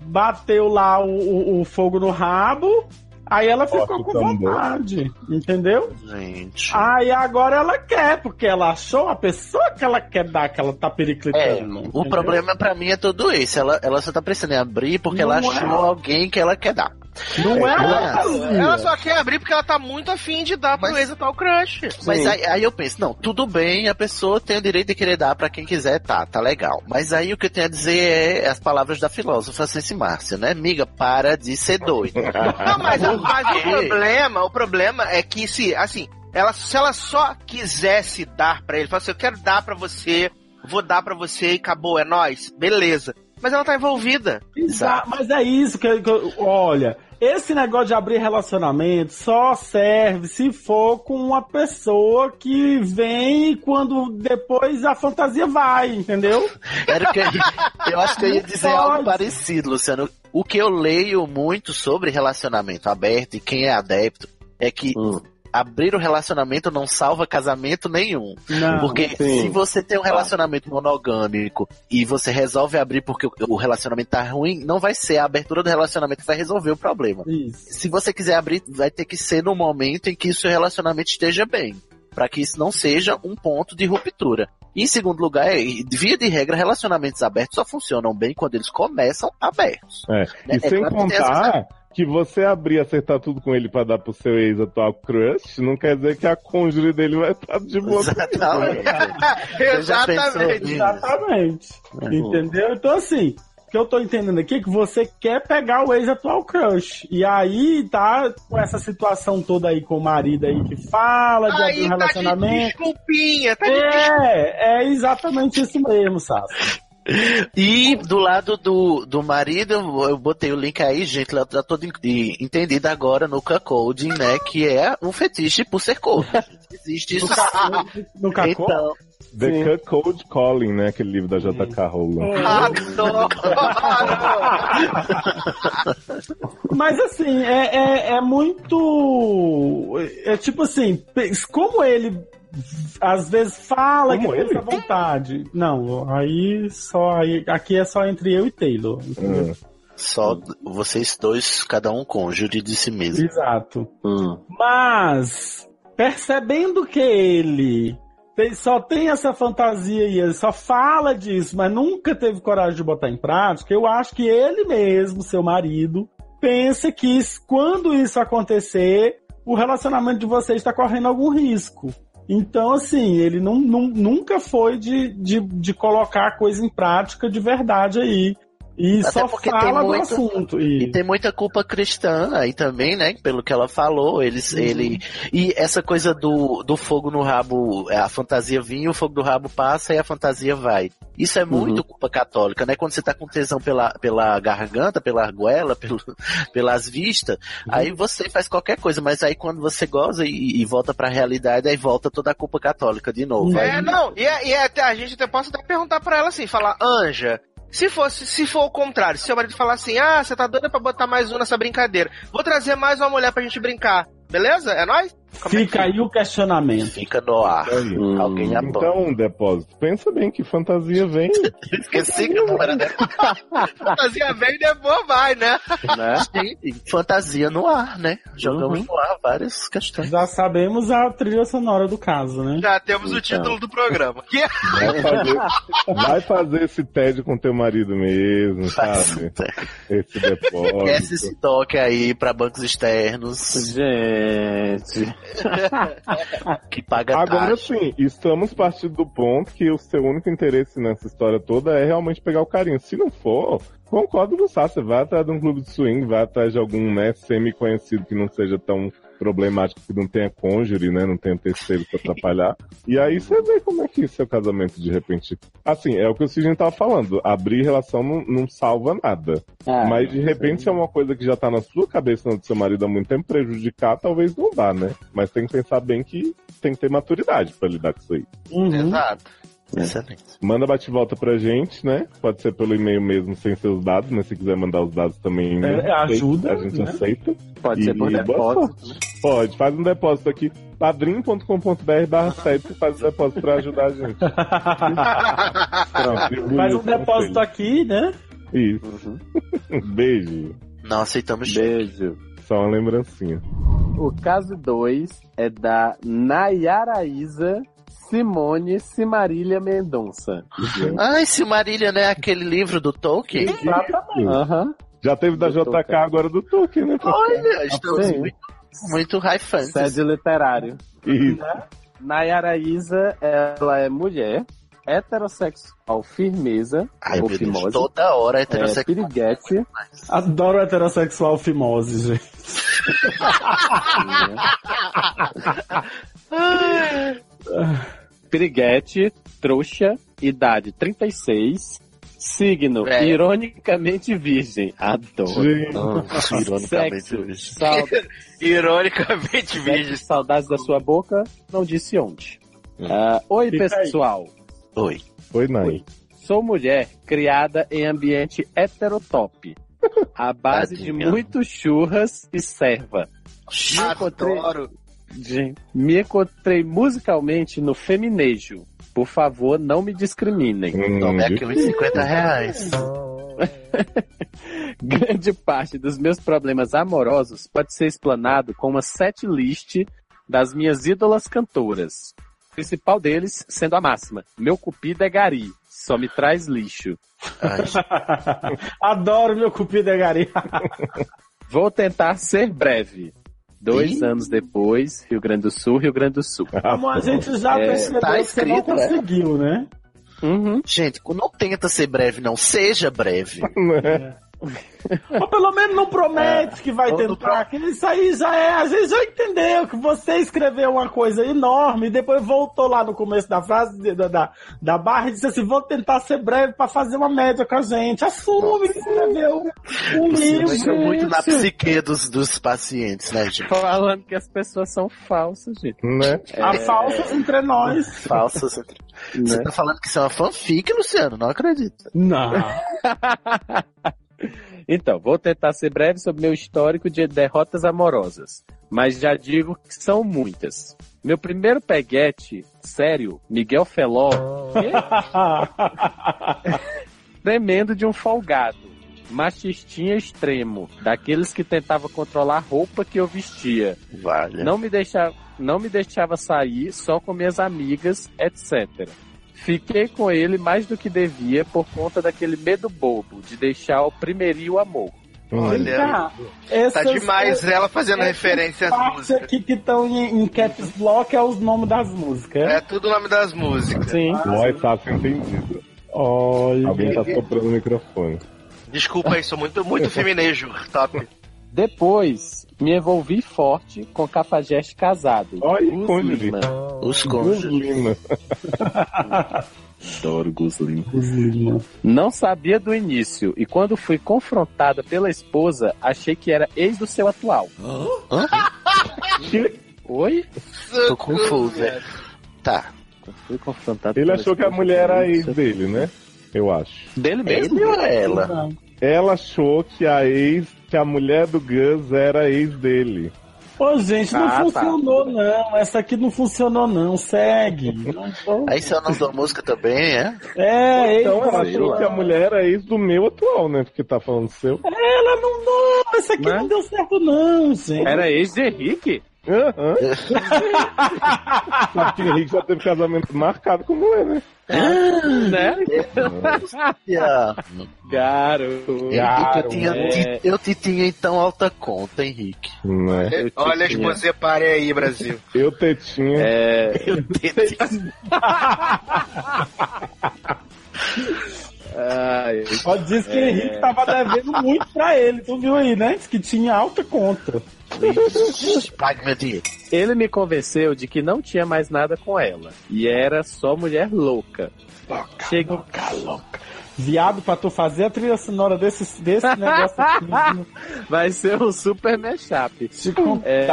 bateu lá o, o, o fogo no rabo, aí ela ficou o com vontade, entendeu? Gente. Aí agora ela quer, porque ela achou a pessoa que ela quer dar, que ela tá É, periclitando. o entendeu? problema pra mim é tudo isso. Ela, ela só tá precisando em abrir porque ela Não é. achou alguém que ela quer dar. Não é Ela-. Ela só quer abrir porque ela tá muito afim de dar pro Mas- ex-atual crush. Mas aí, aí eu penso, não, tudo bem, a pessoa tem o direito de querer dar pra quem quiser, tá, tá legal. Mas aí o que eu tenho a dizer é as palavras da filósofa Cici Márcia, né? Miga, para de ser doido. Não, mas, mas o problema, o problema é que se, assim, ela, se ela só quisesse dar pra ele, falar assim, eu quero dar pra você, vou dar pra você e acabou, é nóis, beleza. Mas ela tá envolvida. Exa- Mas é isso que, que eu- olha, esse negócio de abrir relacionamento só serve se for com uma pessoa que vem quando depois a fantasia vai, entendeu? Era o que eu, eu acho que eu ia dizer Pode. algo parecido, Luciano. O que eu leio muito sobre relacionamento aberto e quem é adepto é que Hum. Abrir o relacionamento não salva casamento nenhum. Não. Porque sim. se você tem um relacionamento monogâmico e você resolve abrir porque o- relacionamento tá ruim, não vai ser a abertura do relacionamento que vai resolver o problema. Isso. Se você quiser abrir, vai ter que ser no momento em que o seu relacionamento esteja bem. Pra que isso não seja um ponto de ruptura. Em segundo lugar, é, via de regra, relacionamentos abertos só funcionam bem quando eles começam abertos. É. É, E sem claro contar que você abrir e acertar tudo com ele pra dar pro seu ex-atual crush, não quer dizer que a cônjuge dele vai estar de boa. Exatamente. Exatamente. Exatamente. Entendeu? Então, assim, o que eu tô entendendo aqui é que você quer pegar o ex-atual crush. E aí tá com essa situação toda aí com o marido aí que fala de abrir Aí um tá de relacionamento. desculpinha, tá de É, é exatamente isso mesmo, Sassi. E do lado do, do marido, eu, botei o link aí, gente, tô de- de- entendido agora no cuckolding, né? Que é um fetiche por ser corno. Existe isso. No cacô. Então, The Code Calling, né? Aquele livro da J.K. Rowling. Adoro. Mas assim, é, é, é muito. É tipo assim, como ele às vezes fala Como que tem ele? essa vontade. Não, aí só. Aí, aqui é só entre eu e Taylor. Ah. só vocês dois, cada um cônjuge de si mesmo. Exato. Hum. Mas, percebendo que ele tem- só tem essa fantasia e ele só fala disso, mas nunca teve coragem de botar em prática, eu acho que ele mesmo, seu marido, pensa que quando isso acontecer, o relacionamento de vocês está correndo algum risco. Então, assim, ele não, não- nunca foi de, de, de colocar a coisa em prática de verdade aí. E Até só porque tem fala do muito- assunto. E E... tem muita culpa cristã aí também, né? Pelo que ela falou, eles, Uhum. ele e essa coisa do, do fogo no rabo, a fantasia vinha, o fogo do rabo passa e a fantasia vai. Isso é muito culpa católica, né? Quando você tá com tesão pela, pela garganta, pela argoela, pelo, pelas vistas, aí você faz qualquer coisa, mas aí quando você goza e, e volta pra realidade, aí volta toda a culpa católica de novo. É, Aí- não, e, é- e é até, a gente até posso até perguntar pra ela assim, falar, Anja, se fosse, se for o contrário, se seu marido falar assim, ah, você tá doida pra botar mais um nessa brincadeira, vou trazer mais uma mulher pra gente brincar, beleza? É nóis? Como é que Fica aí o questionamento. Fica no ar. Hum. Alguém. Então, depósito, pensa bem que fantasia vem. Esqueci que não era fantasia vem e depois vai, né? Né? Gente, fantasia no ar, né? Jogamos Uhum. no ar várias questões. Já sabemos a trilha sonora do caso, né? Já temos o Então. título do programa. Que Vai fazer, vai fazer esse TED com teu marido mesmo, sabe? Esse Esquece depósito. esse toque aí pra bancos externos. Gente. que paga Agora taxa. sim, estamos partindo do ponto que o seu único interesse nessa história toda é realmente pegar o carinho. Se não for, concordo com o Sá, você vai atrás de um clube de swing, vai atrás de algum, né, semi-conhecido que não seja tão problemático, que não tenha cônjuge, né, não tenha terceiro pra atrapalhar. E aí você vê como é que seu casamento de repente... Assim, é o que o Sidney tava falando, abrir relação não, não salva nada. Ah, Mas de repente, se é uma coisa que já tá na sua cabeça, do seu marido há muito tempo, prejudicar, talvez não dá, né? Mas tem que pensar bem que tem que ter maturidade pra lidar com isso aí. Uhum. Exato. Excelente. Manda bate-volta pra gente, né? Pode ser pelo e-mail mesmo, sem seus dados, mas se quiser mandar os dados também, né? É, ajuda, A gente né? aceita. Pode ser por E boa depósito. sorte. Pode, faz um depósito aqui. padrim.com.br barra 7 faz o depósito pra ajudar a gente. Pronto, Faz um conselho. depósito aqui, né? Isso. Beijo. Não aceitamos. Beijo. Só uma lembrancinha. O caso 2 é da Nayaraísa Simone Simarília Mendonça. Ai, Silmarillion, né? Aquele livro do Tolkien. Aham. Já teve da JK, Tolkien. agora do Tolkien, né? Olha, estamos Sim. muito, muito high fantasy. Sede literário. Isso. Nayara Isa, ela é mulher, heterossexual, firmeza, Ai, ou meu Deus, fimose, toda hora é, heterossexual. piriguete, Adoro heterossexual fimose, gente. piriguete, trouxa, idade 36, signo Velho. ironicamente virgem, adoro. Nossa, ironicamente, Sexo, sal- Ironicamente, sexo, saudades da sua boca, não disse onde. Ah, Oi, Fica aí. pessoal. Oi. Foi Nai. Oi. Sou mulher criada em ambiente heterotop. À base de Tadinha. muitos churras e serva. Adoro. Gente, me encontrei musicalmente no feminejo. Por favor, não me discriminem. Hum, Tome aqui uns 50 reais. Grande parte dos meus problemas amorosos pode ser explanado com uma set list das minhas ídolas cantoras. O principal deles sendo a máxima: Meu cupido é gari, só me traz lixo. Adoro meu cupido é gari. Vou tentar ser breve. Dois Ih. anos depois, Rio Grande do Sul, Rio Grande do Sul. Como a gente já É, percebeu tá que você não escrito, né? conseguiu, né? Uhum. Gente, não tenta ser breve, não. Seja breve. Ou pelo menos não promete que vai não tentar, que isso aí já é, a gente já entendeu que você escreveu uma coisa enorme e depois voltou lá no começo da frase, da, da, da barra e disse assim, vou tentar ser breve pra fazer uma média com a gente. Assume que escreveu um livro. entra muito na psique dos, dos pacientes, né, gente? Falando que as pessoas são falsas, gente. Né? Há falsas entre nós. Falsas. Você Né? tá falando que isso é uma fanfic, Luciano? Não acredito. Não. Então, vou tentar ser breve sobre meu histórico de derrotas amorosas. Mas já digo que são muitas. Meu primeiro peguete, sério, Miguel Feló, tremendo de um folgado. Machistinha extremo, daqueles que tentava controlar a roupa que eu vestia. Vale. Não me deixava, não me deixava sair só com minhas amigas, etc. Fiquei com ele mais do que devia por conta daquele medo bobo de deixar o primeirinho amor. Olha, Tá, tá essas- demais ela fazendo referência às músicas. aqui que estão em, em caps lock é os nomes das músicas. É tudo o nome das músicas. Sim. Voz fácil entendido. Olha. Alguém tá soprando o microfone. Desculpa aí, sou muito, muito feminejo. Top. Depois, me envolvi forte com Cafajeste casado. Olha, Gus cônjuge. Lima. Os cônjuges. Lima. Adoro Gus Lima. Não sabia do início, e quando fui confrontada pela esposa, achei que era ex do seu atual. Oi? Tô confuso. é. Tá. Fui confrontada Ele pela achou que a mulher era ex dele, né? Eu acho. Dele mesmo? Ele ou ela? Ela achou que a ex, que a mulher do Gus era ex dele. Ô, gente, não Ah, tá. funcionou, não. Essa aqui não funcionou, não. Segue. Aí é o nome da música também, é? É, Então ela achou que a mulher era ex do meu atual, né? Porque tá falando seu. Ela não, não, essa aqui Né? não deu certo, não, gente. Era ex de Henrique? Aham. Sabe que o Henrique já teve casamento marcado com mulher, né? né? Eu, tinha, é. eu te tinha então alta conta, Henrique. É, Olha as você pare aí, Brasil. Eu tetinha. É. Eu te- Ai, É. Ó, diz que Henrique tava devendo muito pra ele, tu viu aí, né? Diz que tinha alta conta. Pague meu dinheiro. Ele me convenceu de que não tinha mais nada com ela. E era só mulher louca. Chega... Viado, pra tu fazer a trilha sonora desse, desse negócio aqui. Vai ser um super mashup. Te contar. É,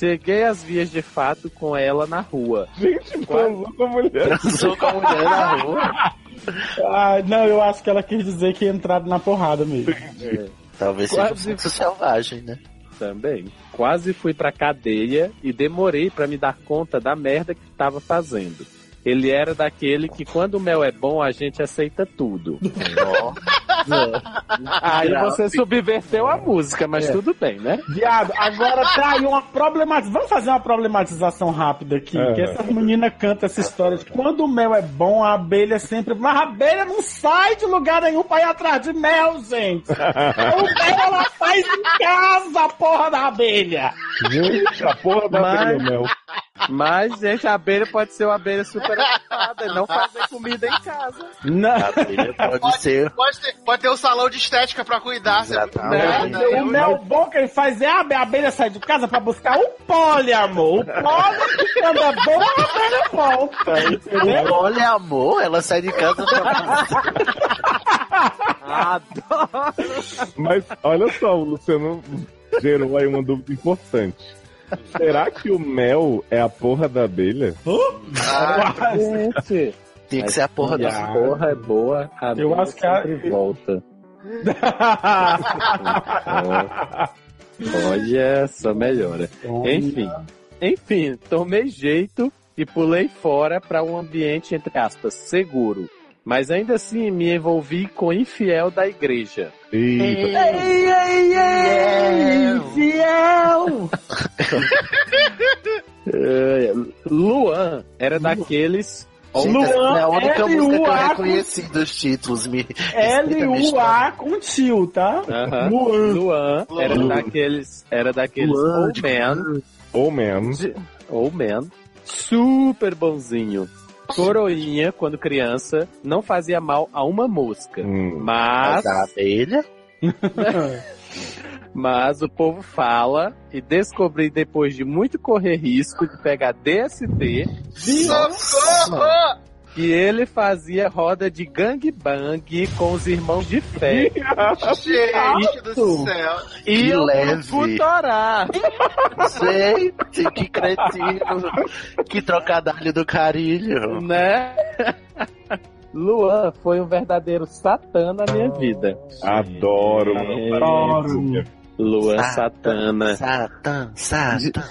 Cheguei às vias de fato com ela na rua. Gente, transou com a mulher. Transou com a mulher na rua. Ah, não, eu acho que ela quis dizer que ia entrar na porrada mesmo. Talvez seja um Quase. sexo selvagem, né? Também. Quase fui pra cadeia e demorei pra me dar conta da merda que tava fazendo. Ele era daquele que quando o mel é bom, a gente aceita tudo. Aí você subverteu a música, mas É. tudo bem, né? Viado, agora tá aí uma problematização. Vamos fazer uma problematização rápida aqui. É. Que essa menina canta essa história de quando o mel é bom, a abelha sempre. Mas a abelha não sai de lugar nenhum pra ir atrás de mel, gente. o mel ela faz em casa, a porra da abelha. Gente, a porra da Mas- abelha mel. Mas, gente, a abelha pode ser uma abelha super ocupada e não fazer comida em casa. Não. A abelha pode ser. Pode ter, pode ter um salão de estética pra cuidar. você- Exatamente. O mel bom que ele faz é a abe- a abelha sai de casa pra buscar o pólen, amor. O quando é bom, a abelha volta. Olha, amor, ela sai de casa pra. Adoro! Mas olha só, o Luciano gerou aí uma dúvida importante. Será que o mel é a porra da abelha? Ah, Gente, Tinha que ser a porra da. a porra é boa, a Eu abelha acho que a- volta. Olha, só melhora. Enfim, enfim, tomei jeito e pulei fora para um ambiente, entre aspas, seguro. Mas ainda assim me envolvi com infiel da igreja. Eita. Ei, ei, ei, fiel! É, Luan era daqueles. Luan, é a única L.U.A. música que eu reconheci dos títulos. Me... L-U-A com tio, tá? Luan. Luan era daqueles. Era daqueles Luan, old man. Ou man. Old man. Super bonzinho. Coroinha, quando criança, não fazia mal a uma mosca. Hum. Mas. Mas a abelha. Mas o povo fala e descobri depois de muito correr risco de pegar DST Socorro! que ele fazia roda de gangbang com os irmãos de fé. Gente do céu. e eu leve. Futorá. Gente, que cretino. Que trocadilho do carilho. né? Luan foi um verdadeiro satã na minha vida. Adoro. É. Adoro. Luan. Satana. Satã, Satã.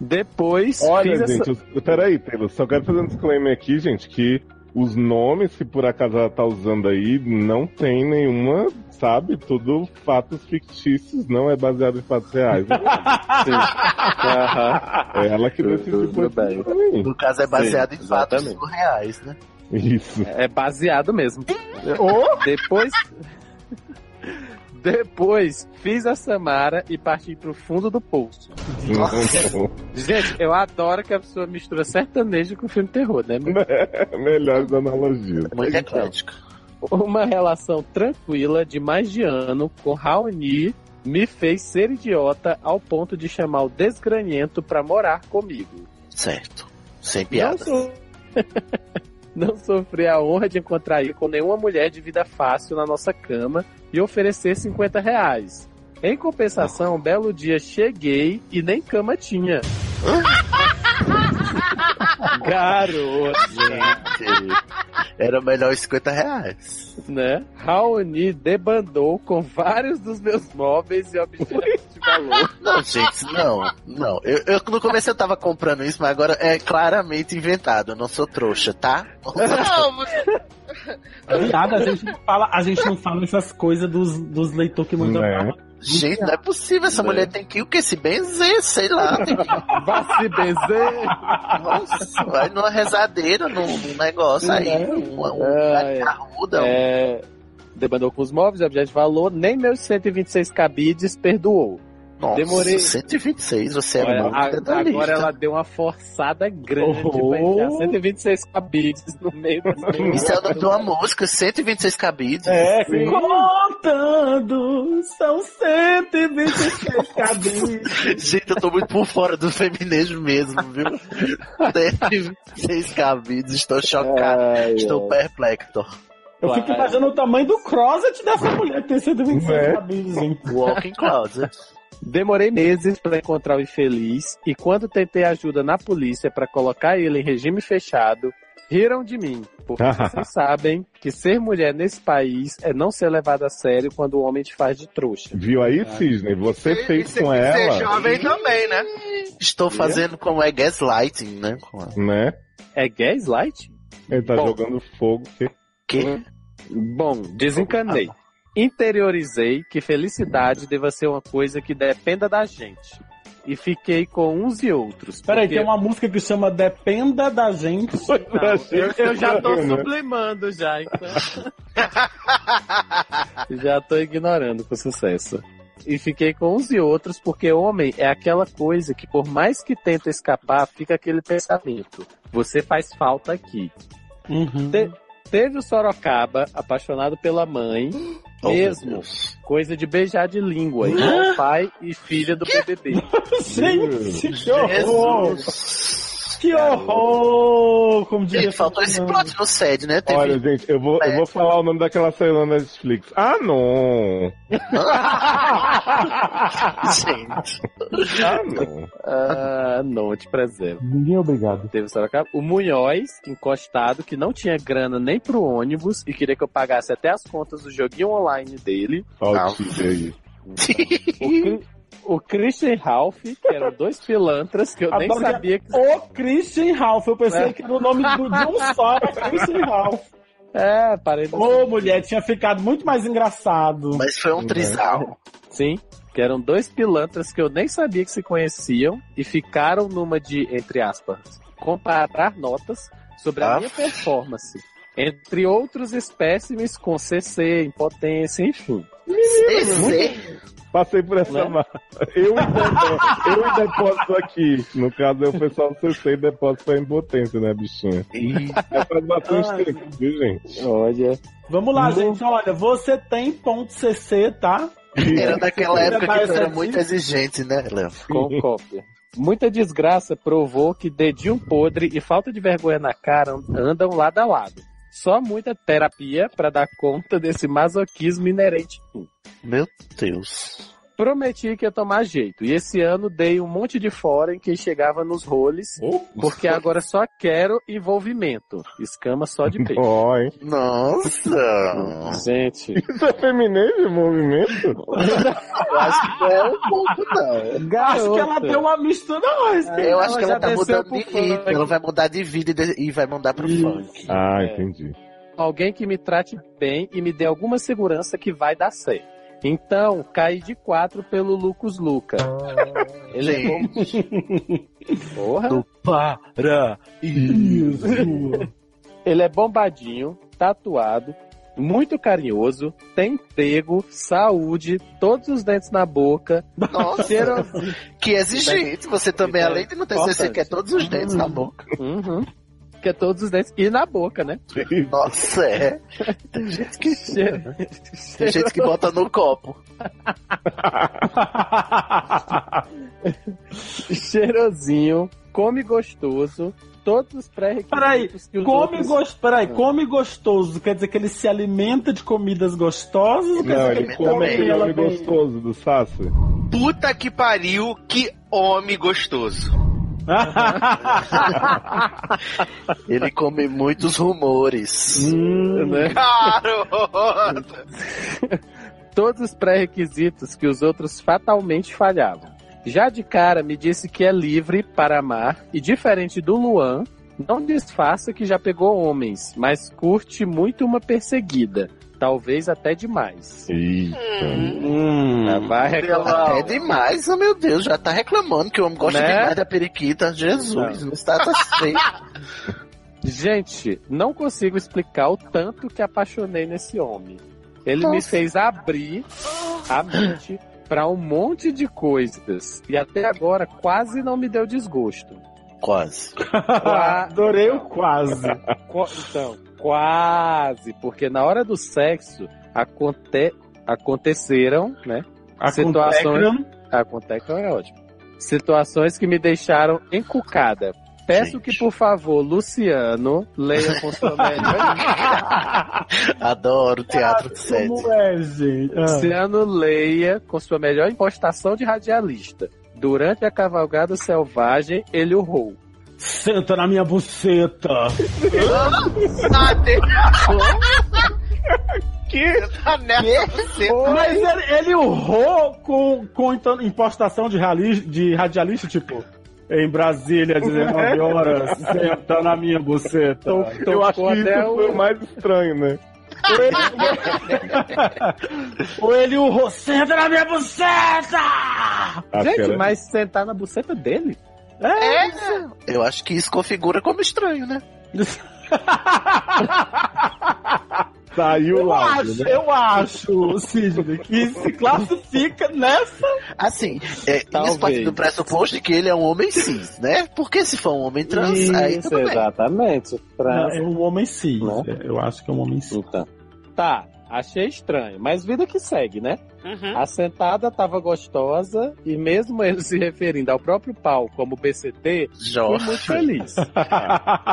Depois Olha, fiz essa... gente, eu- peraí, Taylor, só quero fazer um disclaimer aqui, gente, que os nomes que por acaso ela tá usando aí não tem nenhuma, sabe? Tudo fatos fictícios, não é baseado em fatos reais. Aham. É ela que decidiu Tudo também. No caso, é baseado Sim, em fatos exatamente. surreais, né? Isso. É baseado mesmo. Depois. Depois fiz a Samara e parti pro fundo do poço. Gente, eu adoro que a pessoa mistura sertanejo com filme terror, né? Melhores analogias. Muito eclético. Uma relação tranquila de mais de ano com Raoni me fez ser idiota ao ponto de chamar o desgranhento pra morar comigo. Certo. Sem Não, piada. sou... não sofri a honra de encontrar ele com nenhuma mulher de vida fácil na nossa cama e oferecer 50 reais. Em compensação, um belo dia cheguei e nem cama tinha. Garoto, Gente, Era melhor os 50 reais. né? Raoni debandou com vários dos meus móveis e objetos valor. Não, gente, não. Não. Eu, eu no começo eu tava comprando isso, mas agora é claramente inventado. Eu não sou trouxa, tá? Não, você- Viado, a gente não fala, a gente não fala essas coisas dos, dos leitores que mandam É. pra Gente, não é possível. Essa É. mulher tem que o que? Se benzer, sei lá. Tem que... Vai se benzer. Nossa, vai numa rezadeira, num, num negócio aí. Um, um lugar de É, carruda. é, debandou com os móveis, objeto de valor, nem meus 126 cabides perdoou. Nossa, demorei- 126, você é muito a- detalhista. agora ela deu uma forçada grande Oh. pra enfiar 126 cabides no meio das Isso é o nome de uma música, 126 cabides. É, contando, são 126 cabeças. Gente, eu tô muito por fora do feminismo mesmo, viu? 126 cabides, estou chocado. Ai, estou ai. perplexo. Eu fico imaginando o tamanho do closet dessa mulher que tem 126 É. cabeças, hein? Walking closet. Demorei meses pra encontrar o infeliz e quando tentei ajuda na polícia pra colocar ele em regime fechado, riram de mim. Porque vocês sabem que ser mulher nesse país é não ser levado a sério quando o homem te faz de trouxa. Viu aí, Cisne? Você E- fez e com ser ela, jovem também, né? Estou fazendo como é gaslighting, né? né? É gaslight? Ele tá Bom. jogando fogo. Que... Que? Bom, desencanei. Interiorizei que felicidade deva ser uma coisa que dependa da gente. E fiquei com uns e outros. Peraí, porque- tem uma música que chama Dependa da Gente. Eu, eu já tô sublimando já, então. já tô ignorando com sucesso. E fiquei com uns e outros porque homem é aquela coisa que por mais que tenta escapar, fica aquele pensamento. Você faz falta aqui. Uhum. Te- teve o Sorocaba, apaixonado pela mãe, Oh, mesmo. Coisa de beijar de língua, igual pai e filha do BBB. Gente, que horror! Que horror! Como diria faltou esse plot no SED, né? Teve... Olha, gente, eu vou, eu vou falar o nome daquela série na Netflix. Ah, não! Gente. Ah, não. Ah, não, te preservo. Ninguém é obrigado. Teve o Sorocaba. O Munhoz, encostado, que não tinha grana nem pro ônibus e queria que eu pagasse até as contas do joguinho online dele. Olha Não. o Cisne aí. O, Cri- o Christian Ralph, que eram dois pilantras que eu nem Adoro que- sabia que. O Christian Ralph. Eu pensei É. que era o nome do, de um só, era Christian Ralph. É, parei. Ô, mulher, tinha ficado muito mais engraçado. Mas foi um trisal. Sim, que eram dois pilantras que eu nem sabia que se conheciam e ficaram numa de, entre aspas, comparar notas sobre a Ah. minha performance. Entre outros espécimes com CC, impotência, enfim. CC. Passei por essa Né? marca. Eu e depósito, eu aqui. No caso, é o pessoal do CC e depósito pra impotência, né, bichinha? É faz bastante Ai. tempo, viu, gente? Olha. Vamos lá, Não. gente. Olha, você tem ponto CC, tá? Era daquela época que tu era muito exigente, né, Léo? Com cópia. Muita desgraça provou que dedinho podre e falta de vergonha na cara andam lado a lado. Só muita terapia pra dar conta desse masoquismo inerente. Meu Deus. Prometi que ia tomar jeito. E esse ano dei um monte de fora em quem chegava nos roles, porque agora só quero envolvimento. Escama só de peixe. Hein? Nossa. Gente, Isso é feminismo, movimento? Eu acho que não é um pouco, não. Acho que ela deu uma mistura. Não, Eu acho que ela tá mudando de ritmo. Ela vai mudar de vida e de- vai mudar pro funk. Ah, É. entendi. alguém que me trate bem e me dê alguma segurança que vai dar certo. Então, caí de quatro pelo Lucas Luca. Ele é bom... Porra. Do para. Ele é bombadinho, tatuado, muito carinhoso, tem emprego, saúde, todos os dentes na boca, Nossa, cheirosinho. que exigente. Você também, é além de não ter CC, importante. quer todos os dentes na boca. Uhum. Que é todos os dentes. E na boca, né? Nossa, é. Tem gente que, Cheiro- tem gente que bota no copo. Cheirosinho, come gostoso, todos os pré-requisitos Peraí, que os come, outros... Peraí, come gostoso. Quer dizer que ele se alimenta de comidas gostosas? ou quer Não, dizer que ele come aquele homem gostoso do Sassi. Puta que pariu, que homem gostoso. Ele come muitos rumores. né? Garota! Todos os pré-requisitos que os outros fatalmente falhavam. Já de cara me disse que é livre para amar e diferente do Luan, não disfarça que já pegou homens, mas curte muito uma perseguida. Talvez até demais. Eita. Hum. Já vai reclamar. É demais, oh meu Deus, já tá reclamando que o homem gosta Né? demais da periquita. Jesus, não está tá. Gente, não consigo explicar o tanto que apaixonei nesse homem. Ele me Nossa. fez abrir a mente pra um monte de coisas. E até agora quase não me deu desgosto. Quase. Qua- Adorei o quase. Qu- Então, quase. Porque na hora do sexo aconte... aconteceram, né? Situações. Acontece é ótimo. Situações que me deixaram encucada. Peço Gente. que, por favor, Luciano leia com sua melhor. Adoro teatro de sede. Como é, gente? Ah. Luciano leia com sua melhor impostação de radialista. Durante a cavalgada selvagem, ele urrou. Senta na minha buceta. Que? Tá nessa você. Mas ele, ele urrou com, com então, impostação de, de radialista, tipo. Em Brasília, 19 horas, senta na minha buceta. Eu acho que isso até foi o- o mais estranho, né? Ou ele urrou, senta na minha buceta! Que Gente, era- mas sentar na buceta dele? É, eu acho que isso configura como estranho, né? Saiu Eu lá. acho, né? eu acho, Sidney, que se classifica nessa. Assim, é, Talvez. isso parte do pressuposto de que ele é um homem cis, né? Porque se for um homem trans, aí Isso, tudo bem. exatamente. Trans. É um homem cis. Né? Eu acho que é um homem cis. Então. Tá, achei estranho, mas vida que segue, né? Uhum. A sentada tava gostosa e mesmo ele se referindo ao próprio pau como BCT, fui Jorge. muito feliz.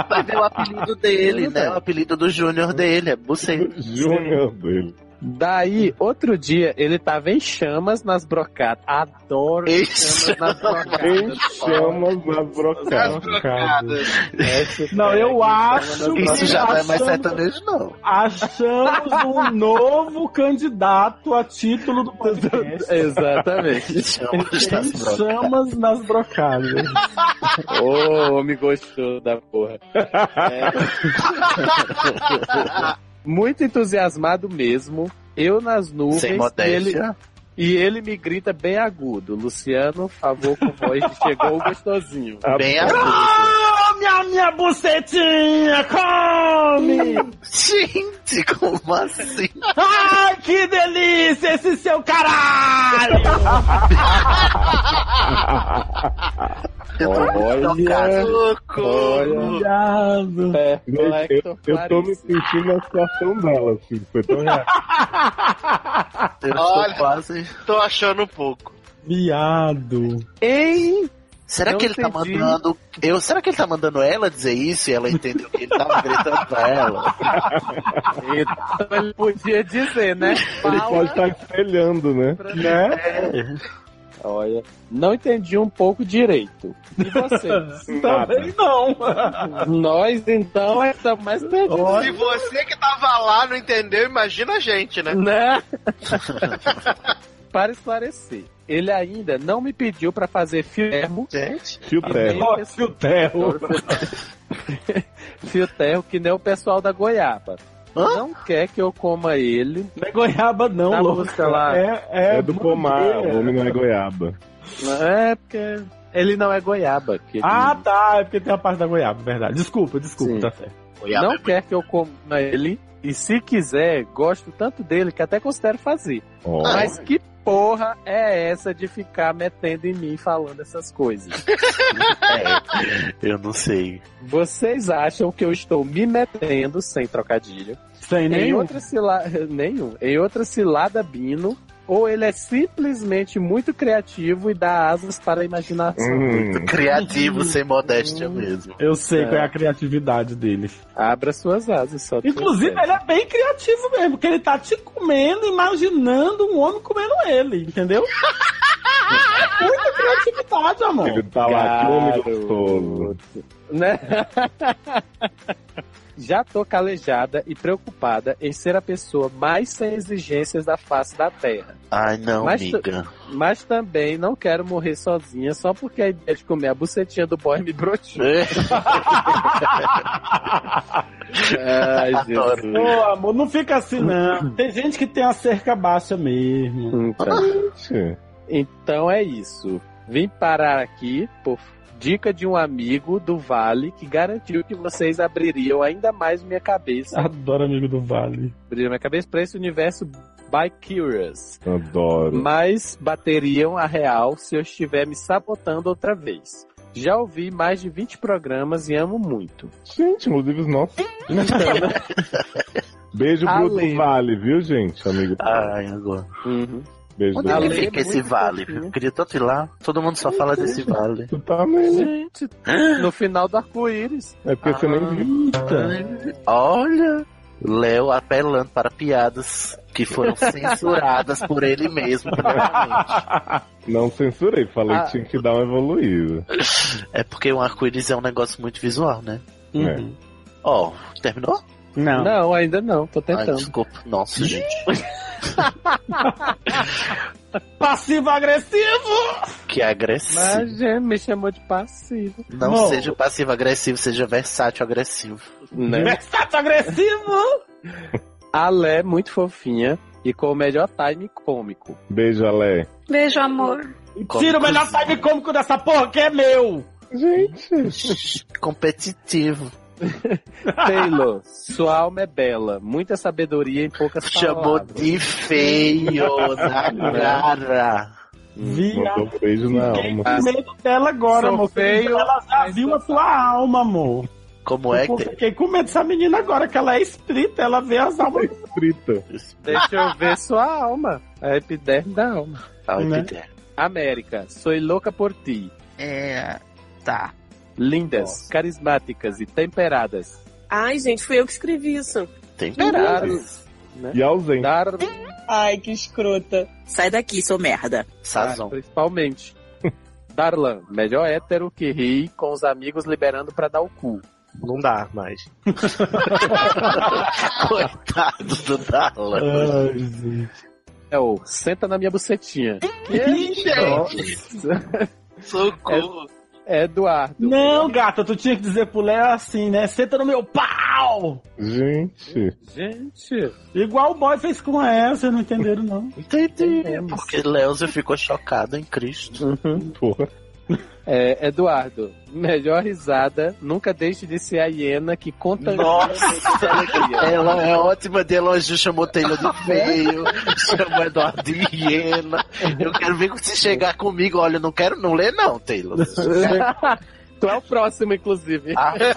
Vai ver o apelido dele, né? O apelido do Júnior dele é Buceta. Júnior dele. Daí, outro dia, ele tava em chamas nas brocadas. Adoro Em chamas nas Em brocadas. chamas nas brocadas. Essa Não, eu acho Isso já não é mais sertanejo, não. Achamos um novo candidato a título do podcast. Exatamente. Brocas. chamas nas brocadas. Ô, homem gostou da porra. É. Muito entusiasmado mesmo. Eu nas nuvens. Sem e ele, modéstia. e ele me grita bem agudo. Luciano, favor com voz de chegou o gostosinho. Bem agudo. Come a minha bucetinha, come! Gente, como assim? Ai, que delícia esse seu caralho! Tô chocado. Olha, Viado. perplexo, Eu, eu tô me sentindo na situação dela, assim. Foi tão real. Eu Olha. quase. Tô achando um pouco. Viado. Ei! Será Não que ele tá entendi. mandando. Eu, será que ele tá mandando ela dizer isso e ela entendeu que ele tava gritando pra ela? Então ele podia dizer, né? Ele Fala pode estar espelhando, né? pra- Né? Olha, não entendi um pouco direito. E vocês? Também não. Nós, então, estamos mais perdidos. Se você que tava lá não entendeu, imagina a gente, né? Né? Para esclarecer, ele ainda não me pediu para fazer fio termo, Gente. Fio terra. nem o Nossa, o terro. fio terro que nem o pessoal da goiaba. Hã? Não quer que eu coma ele. Não é goiaba, não, Na louco. música lá. É, é, É do pomar, o homem não é goiaba. É porque ele não é goiaba. Que ele Ah, tá. É porque tem a parte da goiaba, verdade. Desculpa, desculpa, Sim. tá certo. não quer que eu coma ele. E se quiser, gosto tanto dele que até considero fazer. Ó, Mas que porra é essa de ficar metendo em mim falando essas coisas? É, eu não sei. Vocês acham que eu estou me metendo, sem trocadilho, Sem em nenhum. outra cilada. Nenhum. Em outra cilada bino, ou ele é simplesmente muito criativo e dá asas para a imaginação? hum, Criativo, sem modéstia mesmo. Eu sei É. qual é a criatividade dele. Abra suas asas, só Inclusive, ele é bem criativo mesmo, porque ele tá te comendo, imaginando um homem comendo ele, entendeu? É muita criatividade, amor. ele tá lá, que gostoso. Né? Já tô calejada e preocupada em ser a pessoa mais sem exigências da face da Terra. Ai, não, Mas- amiga. Mas também não quero morrer sozinha só porque a ideia de comer a bucetinha do boy me brotou. Ai, Adoro. Jesus. Ô, amor, não fica assim, não. Tem gente que tem a cerca baixa mesmo. Então, então é isso. Vim parar aqui por dica de um amigo do Vale que garantiu que vocês abririam ainda mais minha cabeça. Adoro amigo do Vale. Abririam minha cabeça para esse universo by Curious. adoro. Mas bateriam a real se eu estiver me sabotando outra vez. Já ouvi mais de 20 programas e amo muito. Gente, inclusive os nossos. Beijo pro Ale. do Vale, viu, gente? Amigo. Ai, agora. Uhum. Beijo Onde é que fica é esse vale? fofinho. Eu queria tanto ir lá. Todo mundo só fala desse vale. Tu tá mesmo. Gente, no final do arco-íris. É porque você nem viu. Olha, Léo apelando para piadas que foram censuradas por ele mesmo. primeiramente. Não censurei, falei Ah. que tinha que dar uma evoluída. É porque o arco-íris é um negócio muito visual, né? Uhum. Ó, terminou? Não. Não, ainda não, tô Ai, tentando. desculpa. Nossa, gente. Passivo-agressivo! Que agressivo. Mas gente, me chamou de passivo. Não Bom. seja passivo-agressivo, seja versátil-agressivo. Né? Versátil agressivo! A Lé, muito fofinha e com o melhor time cômico. Beijo, Ale. Beijo, amor. Tira o melhor time cômico dessa porra que é meu! Gente. Competitivo. Taylor, sua alma é bela, muita sabedoria em poucas Chamou palavras. de feio na cara. Via. Beijo na alma. Com medo dela agora, Sou amor. feio, ela já viu a tua alma, amor. Como é Eu que fiquei com medo dessa menina agora, que ela é espírita, ela vê as almas. Escrita. Deixa eu ver sua alma. A epiderme da alma. Ai, Né? que der. América, sou louca por ti. É. Tá. Lindas, carismáticas e temperadas. Ai, gente, fui eu que escrevi isso. Temperadas. Né? E ausente. Dar Ai, que escrota. Sai daqui, sou merda. Sazon. principalmente. Darlan, melhor hétero que ri com os amigos liberando pra dar o cu. Não dá mais. Coitado do Darlan. Ai, gente. É o senta na minha bucetinha. Nossa. Socorro. Eduardo. Não, gata, tu tinha que dizer pro Léo assim, né? Senta no meu pau! Gente. Gente. Igual o boy fez com ela, vocês não entenderam, não. Entendi. Entendemos. Porque Leoza ficou chocado em Cristo. Porra. É, Eduardo, melhor risada, nunca deixe de ser a hiena que conta Nossa, ela é ótima de elogio, chamou Taylor de feio, chamou Eduardo de hiena. Eu quero ver se chegar comigo. Olha, eu não quero não ler, não, Taylor. Tu é o próximo, inclusive. Maria,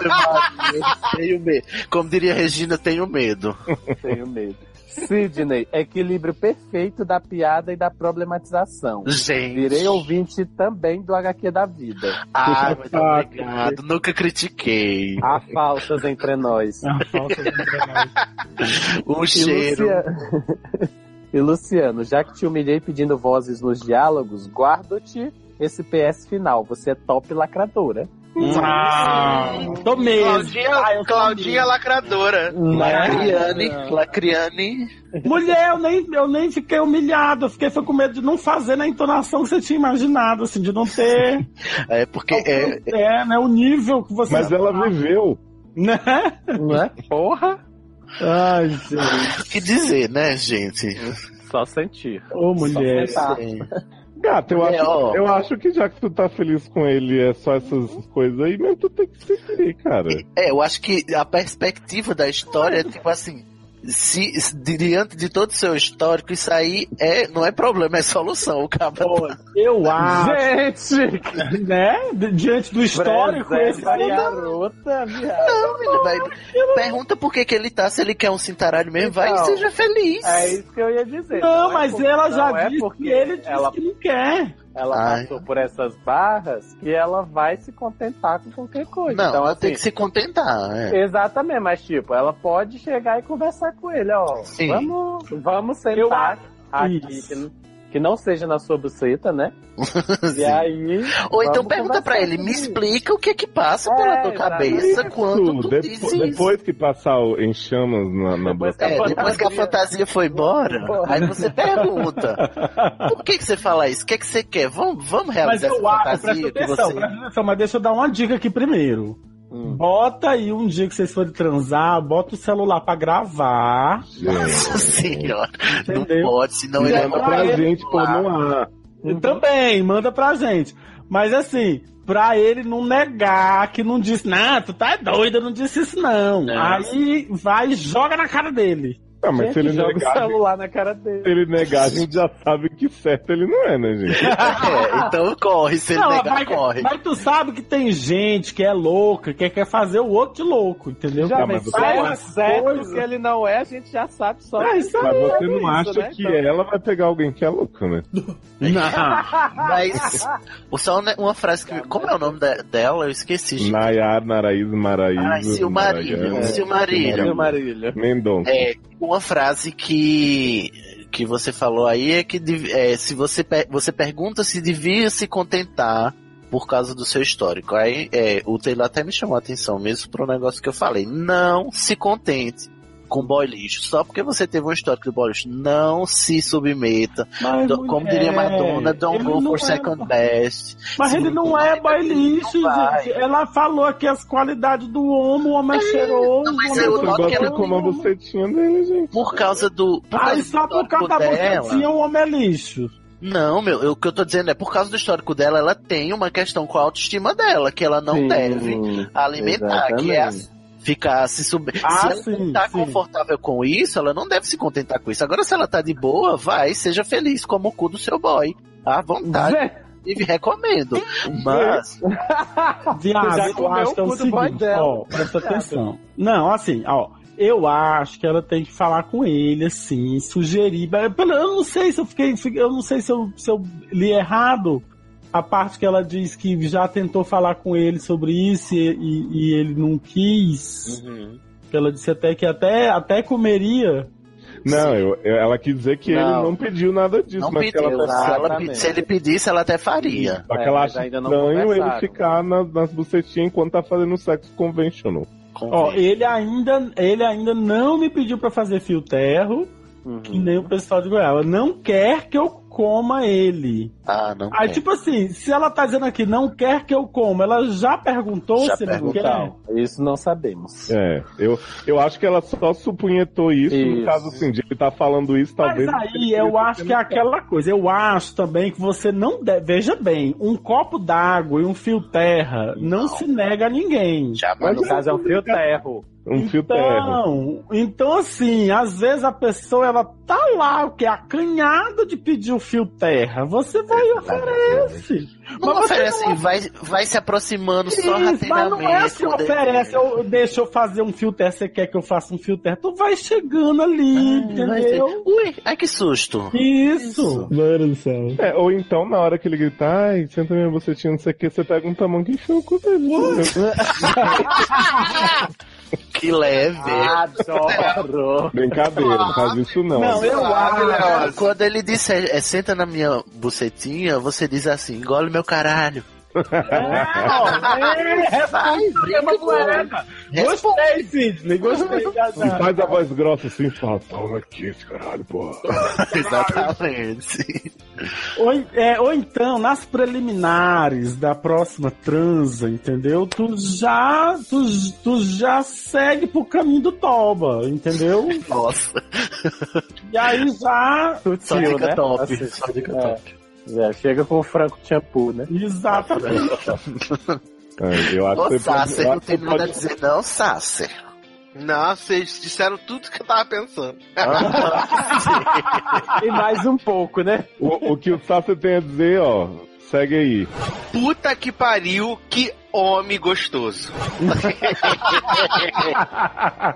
tenho medo. Como diria Regina, tenho medo. Tenho medo. Sidney, equilíbrio perfeito da piada e da problematização. Gente. Virei ouvinte também do HQ da vida. Ah, muito obrigado. Nunca critiquei. Há falsas entre nós. Uma falsa de engrenagem. O E, cheiro. Lucia- e Luciano, já que te humilhei pedindo vozes nos diálogos, guardo-te esse PS final. Você é top lacradora. Ah, tô mesmo. Claudinha, Ah, Claudinha lacradora. Lacriane, Lacriane. Mulher, eu nem, eu nem fiquei humilhado, eu fiquei foi com medo de não fazer na entonação que você tinha imaginado, assim, de não ter É porque é, é, né, o nível que você... Mas ela viveu. Né? Não é? Porra! Ai, gente. o que dizer, né, gente? Só sentir. Ô, mulher. Só. Gato, eu, É, acho, ó. eu acho que já que tu tá feliz com ele, é só essas coisas aí, mesmo tu tem que se querer, cara. É, eu acho que a perspectiva da história é tipo assim. Se, se- diante de todo o seu histórico, isso aí é, não é problema, é solução. O cabra Eu acho, Gente! né? di- Diante do histórico, esse não. garota, viado. Não, ele vai. Pergunta por que, que ele tá, se ele quer um cintaralho mesmo, vai e Então, seja feliz. É isso que eu ia dizer. Não, é mas por- ela não já é disse porque que ele disse ela, que não quer. Ela Ai. passou por essas barras que ela vai se contentar com qualquer coisa. Não, então, ela assim, tem que se contentar. é. Exatamente, mas tipo, ela pode chegar e conversar com ele, ó. Sim. Vamos, vamos Eu sentar aqui. Isso. Que não- seja na sua buceta, né? e aí. Ou então pergunta pra conversar ele, me explica o que é que passa pela É, tua exato. cabeça Isso, quando tu depo- isso. depois que passar o- em chamas na, na Depois boca. É, depois que a fantasia foi embora, aí você pergunta. Por que, que você fala isso? O que, é que você quer? Vamos, vamos Mas realizar essa eu acho, presta fantasia que atenção, você. presta atenção, mas deixa eu dar uma dica aqui primeiro. Hum. Bota aí um dia que vocês forem transar, bota o celular pra gravar. Nossa senhora. Não Entendeu? pode, senão ele Manda pra gente pôr no ar. E Também, manda pra gente. Mas assim, pra ele não negar que não disse, não, tu tá doido, eu não disse isso não. É. Aí vai e joga na cara dele. Ah, mas se é ele, joga o negar, celular na cara dele. se ele negar, a gente já sabe que certo ele não é, né, gente? É, então corre, se ele Não, negar, mas, corre. mas tu sabe que tem gente que é louca, que quer fazer o outro de louco, entendeu? Já Tá, mas você certo, coisa. que ele não é, a gente já sabe só. É isso. Mas você não isso, acha né? que Então- ela vai pegar alguém que é louco, né? Não. Mas só uma- frase que. Como é o nome da- dela? Eu esqueci. gente. Nayar, Naraíza, Maraíza. Ai, Silmarillion, Silmarillion. Silmarillion. Mendonça. É, uma frase que que você falou aí é que é, se você você pergunta se devia se contentar por causa do seu histórico. Aí é, o Taylor até me chamou a atenção mesmo pro negócio que eu falei. Não se contente com boy lixo. Só porque você teve um histórico de boy lixo, não se submeta. Mas, Do- como mulher, diria Madonna, don't go for é- second best. Mas Se ele não é não vai. gente. Ela falou aqui as qualidades do homem, o homem é cheiroso. mas o eu homem é que ela como a bucetinha dele, gente. Por causa do. Por causa Aí do só por causa da dela. bucetinha o homem é lixo. Não, meu, eu- o que eu tô dizendo é por causa do histórico dela, ela tem uma questão com a autoestima dela, que ela não Sim, deve alimentar, que é a- exatamente. Ficar se sub... Ah, se ela sim, não tá sim. confortável com isso, ela não deve se contentar com isso. Agora, se ela tá de boa, vai, seja feliz como o cu do seu boy. À vontade. Inclusive, recomendo. Mas, Viado, eu acho que é o o cu do boy seguinte, dela. ó, presta atenção. Não, assim, ó, eu acho que ela tem que falar com ele, assim, sugerir. Eu não sei se eu fiquei, eu não sei se eu, se eu li errado a parte que ela diz que já tentou falar com ele sobre isso e, e- e ele não quis. Que ela disse até que até, até comeria. Não, eu, eu- ela quis dizer que ele Não. não pediu nada disso, não mas que pediu. ela Se, ela se ele pedisse, ela até faria. Só que É, ela acha ainda não estranho ele ficar nas, nas bucetinhas enquanto tá fazendo sexo conventional. Ó, ele ainda, ele ainda não me pediu pra fazer fio terro, Uhum. que nem o pessoal de Goiás. Ela não quer que eu coma ele. Ah, não. Aí, quer. tipo assim, se ela tá dizendo aqui, não quer que eu coma, ela já perguntou Já se ele não quer. perguntou. Isso não sabemos. É, eu, eu acho que ela só supunhetou isso, Isso. no caso assim, de ele tá falando isso, Mas talvez. aí eu acho que é aquela coisa. Eu acho também que você não deve. Veja bem, um copo d'água e um fio terra não, se nega a ninguém. Jamais No caso é um fio terro. Um fio terra. Então, então, assim, às vezes a pessoa ela tá lá, o que? Acanhada de pedir o fio terra. Você vai e oferece. Não Mas você oferece, não- vai, vai se aproximando Isso, mas sorrateiramente. não é assim, oferece, eu, deixa eu fazer um fio terra, você quer que eu faça um fio terra? Tu vai chegando ali, ser, entendeu? Ui, ai que susto. Isso. Mano do céu. É, ou então, na hora que ele gritar, ai, senta minha bucetinha, não sei o que, você pega um tamanho que enfia o cu dele. Que leve. Adoro. Brincadeira, não faz isso não. Não, eu acho. Quando ele disser, é, senta na minha bucetinha, você diz assim, engole meu caralho. É, Vai, brinca com ela. Gostei, Sidney, gostei. E faz a voz grossa assim e fala, toma aqui esse caralho, porra. Exatamente. Ou, é, ou então, nas preliminares da próxima transa, entendeu? Tu já, tu, tu já segue pro caminho do toba, entendeu? Nossa, E aí já... só Sutil, dica né? top. Assim, Só dica é. top. Já chega com o franco shampoo, né? Exatamente. Eu acho Ô, que Sasser, não tem nada a dizer não, Sasser. Não, vocês disseram tudo que eu tava pensando. E mais um pouco, né? O, o que o Sasser tem a dizer, ó, segue aí. Puta que pariu, que homem gostoso.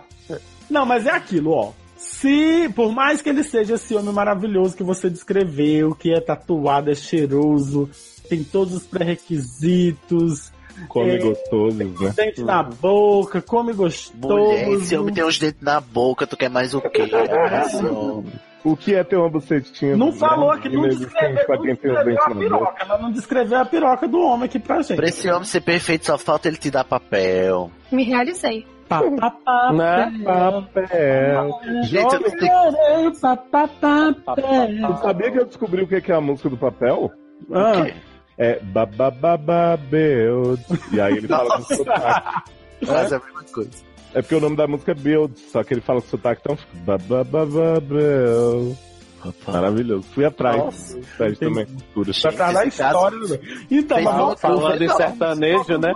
Não, mas é aquilo, ó. Se, por mais que ele seja esse homem maravilhoso que você descreveu, que é tatuado, é cheiroso, tem todos os pré-requisitos, Come É. gostosos, né? Dente na boca, come gostoso. Mulher, esse homem tem os dentes na boca, tu quer mais o quê? Abraço. O que é ter uma bucetinha? Não falou aqui, não inexistente descreveu, não tem descreveu a piroca. Ela não descreveu a piroca do homem aqui pra gente. Pra esse homem ser perfeito, só falta ele te dar papel. Me realizei. Pá, Né? Papel. Tu sabia que eu descobri o que é a música do papel? Ah, É babababa E aí ele fala com sotaque. Faz a mesma coisa. É porque o nome da música é Build, só que ele fala com sotaque, então fica babababa Maravilhoso. Fui atrás. Nossa, Sérgio também cultura. Tá atrás da caso- história. né? Então, Tem mas vamos Falando em sertanejo, né?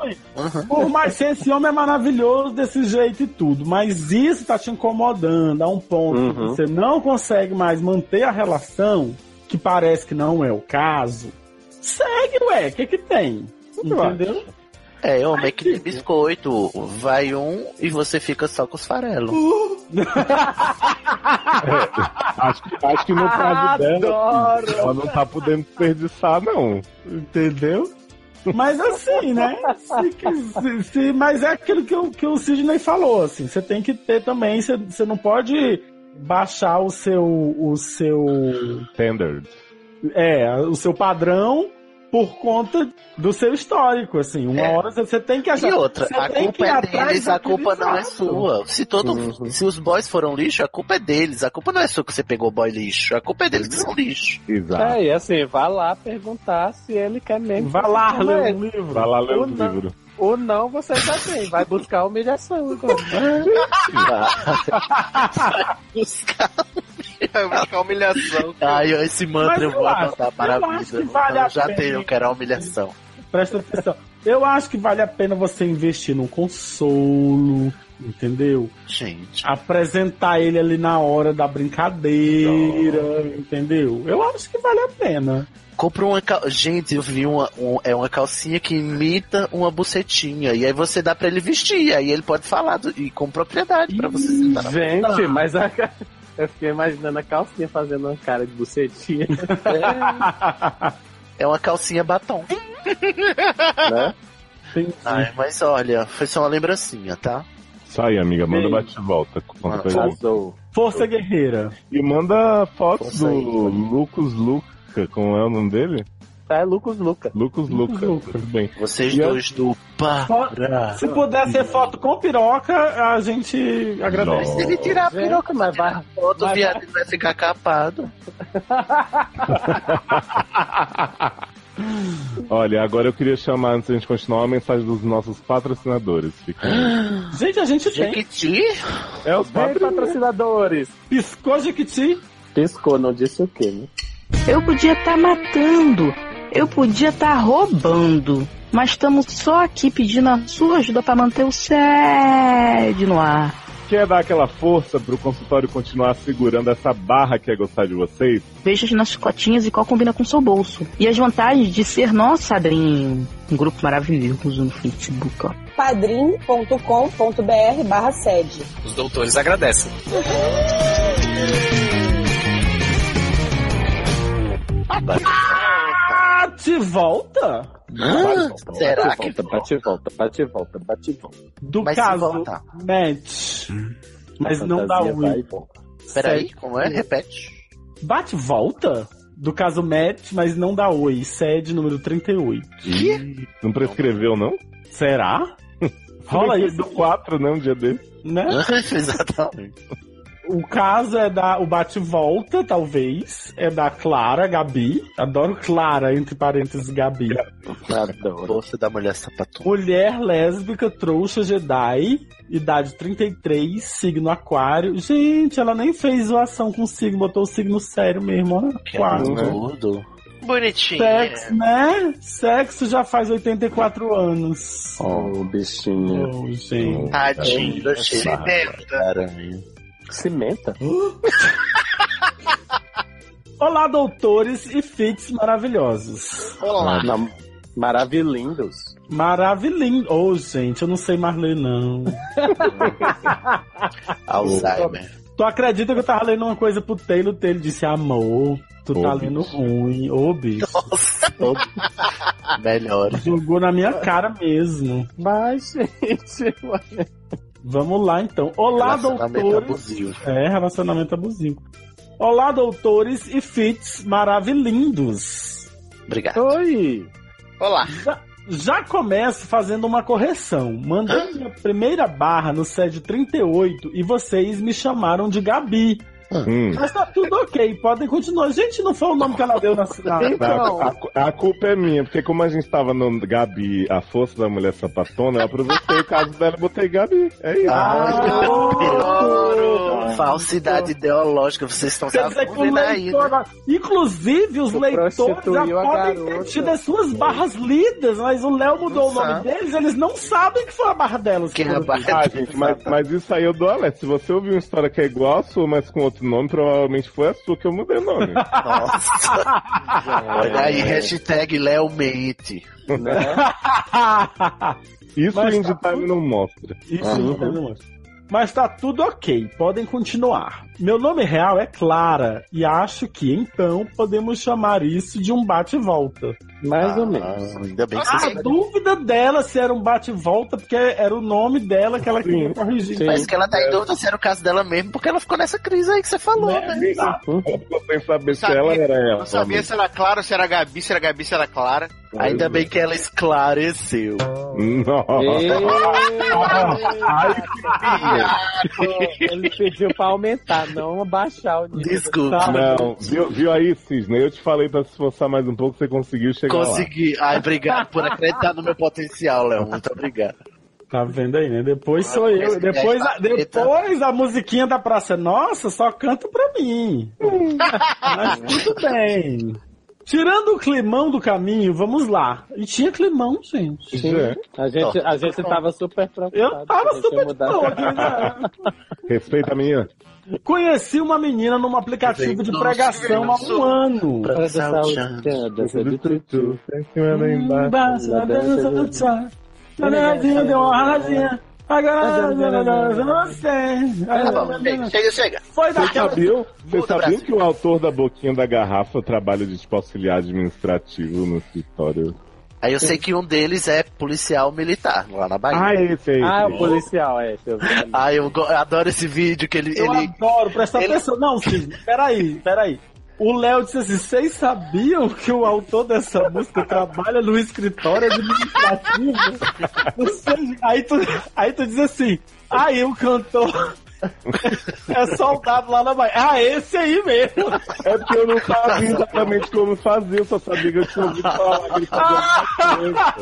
Por mais que esse homem é maravilhoso desse jeito e tudo, mas isso tá te incomodando a um ponto que Uhum. você não consegue mais manter a relação, que parece que não é o caso, segue, ué, o que que tem? Entendeu? É, homem é que nem biscoito. Vai um e você fica só com os farelos. Acho que, acho que no caso dela, assim, ela não tá podendo desperdiçar, não. Entendeu? Mas assim, né? Se- se- se- mas é aquilo que, o- que o Sidney falou, assim, você tem que ter também, você, você não pode baixar o seu, o seu, Standard. é, o seu padrão por conta do seu histórico, assim. Uma É. hora você, tem que achar. E outra, a culpa é deles, a culpa não é sua. Se todo, Uhum. se os boys foram lixo, a culpa é deles. A culpa não é sua que você pegou boy lixo. A culpa é deles que são lixo. Exato. É, e assim, vá lá perguntar se ele quer mesmo. Vai lá ler um livro. Vai lá ler não. livros. Ou não, você já tem. Vai buscar humilhação agora. Vai buscar humilhação. Ai, esse mantra Mas eu eu vou acho- adotar para a vida. vale eu já pena. tenho, eu quero a humilhação. Presta atenção. Eu acho que vale a pena você investir num consolo, entendeu? Gente. Apresentar ele ali na hora da brincadeira, entendeu? Eu acho que vale a pena. Compra uma cal... Gente, eu vi uma, um- é uma calcinha que imita uma bucetinha. E aí você dá pra ele vestir. Aí ele pode falar do- e com propriedade pra você sentar. na- Gente, mas a... eu fiquei imaginando a calcinha fazendo uma cara de bucetinha. É uma calcinha batom. né? Entendi. Ai, mas olha, foi só uma lembrancinha, tá? Isso aí, amiga. Manda Bem. bate e volta. Conta Mano. Arrasou. Força Guerreira. E manda fotos Força aí, do Lucas Luca. Como é o nome dele? É Lucas Luca. Lucas Luca. Tudo bem. Vocês E a- dois do Para. Se puder ser foto com piroca, a gente agradece. Não. Se ele tirar a piroca, mas vai. outro Mas viado ele vai ficar capado. Olha, agora eu queria chamar, antes de a gente continuar, uma mensagem dos nossos patrocinadores. Fica. Gente, a gente tem. Jequiti? É os Vem, patrocinadores. patrocinadores. Piscou Jequiti. Piscou, não disse o quê, né? Eu podia estar matando, eu podia estar roubando, mas estamos só aqui pedindo a sua ajuda para manter o SED no ar. Quer dar aquela força pro consultório continuar segurando essa barra que é gostar de vocês? Veja as nossas cotinhas e qual combina com o seu bolso. E as vantagens de ser nosso padrinho. Um grupo maravilhoso no Facebook, ó. padrim.com.br barra sede. Os doutores agradecem. Bate volta? Será bate que volta, bate e volta, bate e volta, bate e volta. Do se caso match. Mas A não dá e volta. Peraí, Sede. como é? Repete. Bate volta? Do caso match, mas não dá oi. Sede número 38. Ih, Não prescreveu, não? Será? Rola isso, do 4, né? Um dia desse. né? Exatamente. O caso é da. O bate-volta, talvez. É da Clara, Gabi. Adoro Clara, entre parênteses, Gabi. Adoro. Força da mulher sapatona. Mulher lésbica, trouxa, Jedi. Idade 33, signo aquário. Gente, ela nem fez zoação com o signo, botou o signo sério mesmo, né? tudo. Bonitinho. Sexo, né? Sexo já faz 84 anos. Oh, bichinho. Oh, gente. Tadinho. Cimenta. Olá, doutores e fits maravilhosos. Olá. Não, maravilhindos. Maravilhoso. Oh, gente, eu não sei mais ler, não. Alzheimer. Tu acredita que eu tava lendo uma coisa pro Taylor, o Taylor disse amor. Tu tá lendo ruim, ô bicho. Melhor. Jogou na minha cara mesmo. Mas, gente. Vamos lá então. Olá, Relacionamento doutores. abusivo. É, relacionamento abusivo. Olá, doutores e fits maravilhindos. Obrigado. Oi! Olá. Já, já começo fazendo uma correção. Mandei minha primeira barra no SED 38 e vocês me chamaram de Gabi. Hum. Mas tá tudo ok, podem continuar. Gente, não foi o nome que ela deu na cidade. Então, A, a- a culpa é minha, porque como a gente tava no Gabi, a força da mulher sapatona, eu aproveitei o caso dela e botei Gabi. É isso. Ah, Adoro. Falsidade ideológica, vocês estão sabendo né? Inclusive, os leitores já podem ter tido as suas barras lidas, mas o Léo mudou Não o nome sabe. deles, eles não sabem que foi a barra delas. Que é a barra- Ah, gente, mas, mas isso aí eu dou alerta. Se você ouvir uma história que é igual a sua, mas com outro nome, provavelmente foi a sua que eu mudei o nome. Nossa. Olha aí, hashtag Léo mente. Isso Mas o Indie tá Time não mostra. Isso Uhum. não mostra. Mas tá tudo ok, podem continuar. Meu nome real é Clara e acho que então podemos chamar isso de um bate-volta. mais ou Ah, menos. ainda bem que A dúvida dela se era um bate-volta, porque era o nome dela que ela queria corrigir. Sim. Mas que ela tá em dúvida se era o caso dela mesmo, porque ela ficou nessa crise aí que você falou, né? Ela ficou sem saber se ela era ela. Não sabia se era Clara, se era Gabi, se era Gabi, se era Clara. Ainda bem que ela esclareceu. Ele pediu pra aumentar, não abaixar o nível. Desculpa. Não, viu, viu aí, Cisne? Eu te falei pra se esforçar mais um pouco, você conseguiu chegar Consegui. Ai, obrigado por acreditar no meu potencial, Léo. Muito obrigado. Tá vendo aí, né? Depois sou eu. Esse Depois, já a, depois a musiquinha da Praça Nossa só canta pra mim. Mas tudo bem. Tirando o climão do caminho, vamos lá. E tinha climão, gente. Sim. A gente, a gente tava super preocupado. Eu tava super de boa aqui, né? Respeita a menina. Conheci uma menina num aplicativo de pregação há um ano. Dança de uma. Agora não sei. Tá chega, chega, chega. Foi sabiam, vocês sabiam Brasil. que o autor da boquinha da garrafa trabalha de tipo auxiliar administrativo no escritório? Aí eu sei que um deles é policial militar, lá na Bahia. Ah, esse aí. Ah, esse o policial, é. deixa eu. Ah, eu, adoro esse vídeo que ele. Eu ele... adoro, presta ele- atenção. Não, Cisne, peraí, peraí. O Léo disse assim: vocês sabiam que o autor dessa música trabalha no escritório administrativo? Sei. Aí tu, aí tu diz assim: aí o cantor é soldado lá na Bahia. Ah, esse aí mesmo. É porque eu não sabia exatamente como fazer, eu só sabia que eu tinha ouvido falar que ele fazia uma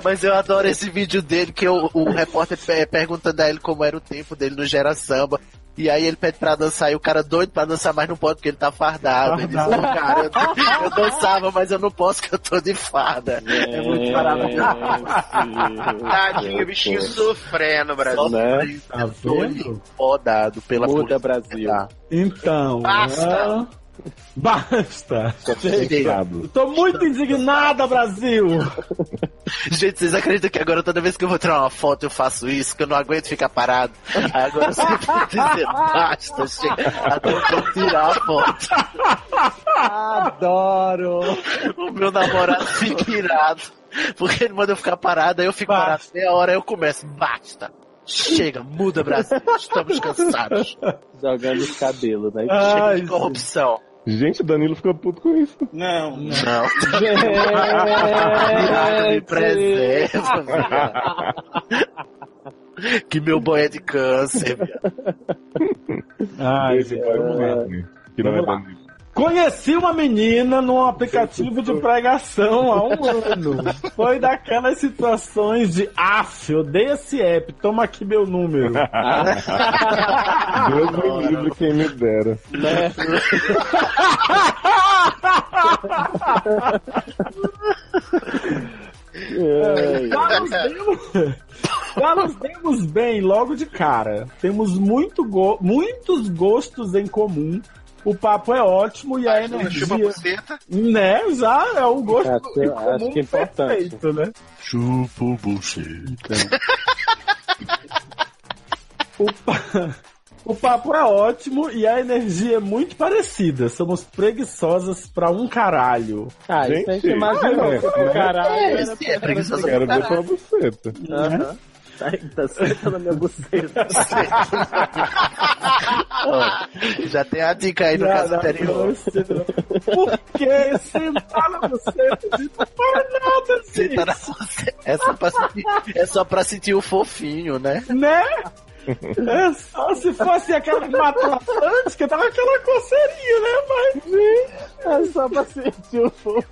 Mas eu adoro esse vídeo dele, que o, o repórter pe- perguntando a ele como era o tempo dele no Gera Samba. E aí ele pede pra dançar e o cara doido pra dançar, mas não pode porque ele tá fardado. Ele diz, "Ô, cara, eu, eu dançava, mas eu não posso porque eu tô de farda. É muito maravilhoso. Tadinho, o bichinho sofrendo, Brasil. Né? Tá vendo? Podado pela Muda, polícia. Brasil. Então. Basta. Basta. Chegado. Eu Tô muito indignada, Brasil. Gente, vocês acreditam que agora toda vez que eu vou tirar uma foto eu faço isso, que eu não aguento ficar parado? Aí agora eu sempre vou dizer, basta, chega, até eu vou tirar a foto. Adoro! O meu namorado fica irado. Porque ele manda eu ficar parado, aí eu fico parado meia hora, aí eu começo, basta. Chega, muda Brasil, estamos cansados. Jogando os cabelos, né? Chega de corrupção. Gente, o Danilo ficou puto com isso. Não, não. Não. Virado me preserva, viado. Que meu boy é de câncer, viado. Ai, Esse foi o momento, que não é. Danilo. Conheci uma menina num aplicativo de pregação há um ano. Foi daquelas situações de af, odeio esse app, toma aqui meu número. Deus me livre quem me dera. Já nos demos, já nos demos bem logo de cara. Temos muito go- muitos gostos em comum. O papo é ótimo e a Chupa energia. buceta. Né? Já é um gosto Acho- em acho comum que é importante. perfeito, né? Chupa buceta. O, pa- O papo é ótimo e a energia é muito parecida. Somos preguiçosas pra um caralho. Ah, isso a gente imagina. é, um né? caralho. É, era sim, é pra- preguiçosa Quero pra ver caralho. buceta. Aham. Tá, tá certo na minha buceta. Ó, Já tem a dica aí no Já, caso anterior. Por que sentar na buceta de para nada, tá na gente? buceta. É só pra sentir, é só pra sentir o fofinho, né? Né? É só se fosse aquela que matou a Atlântica, tava aquela coceirinha, né? Mas, É só pra sentir o fogo.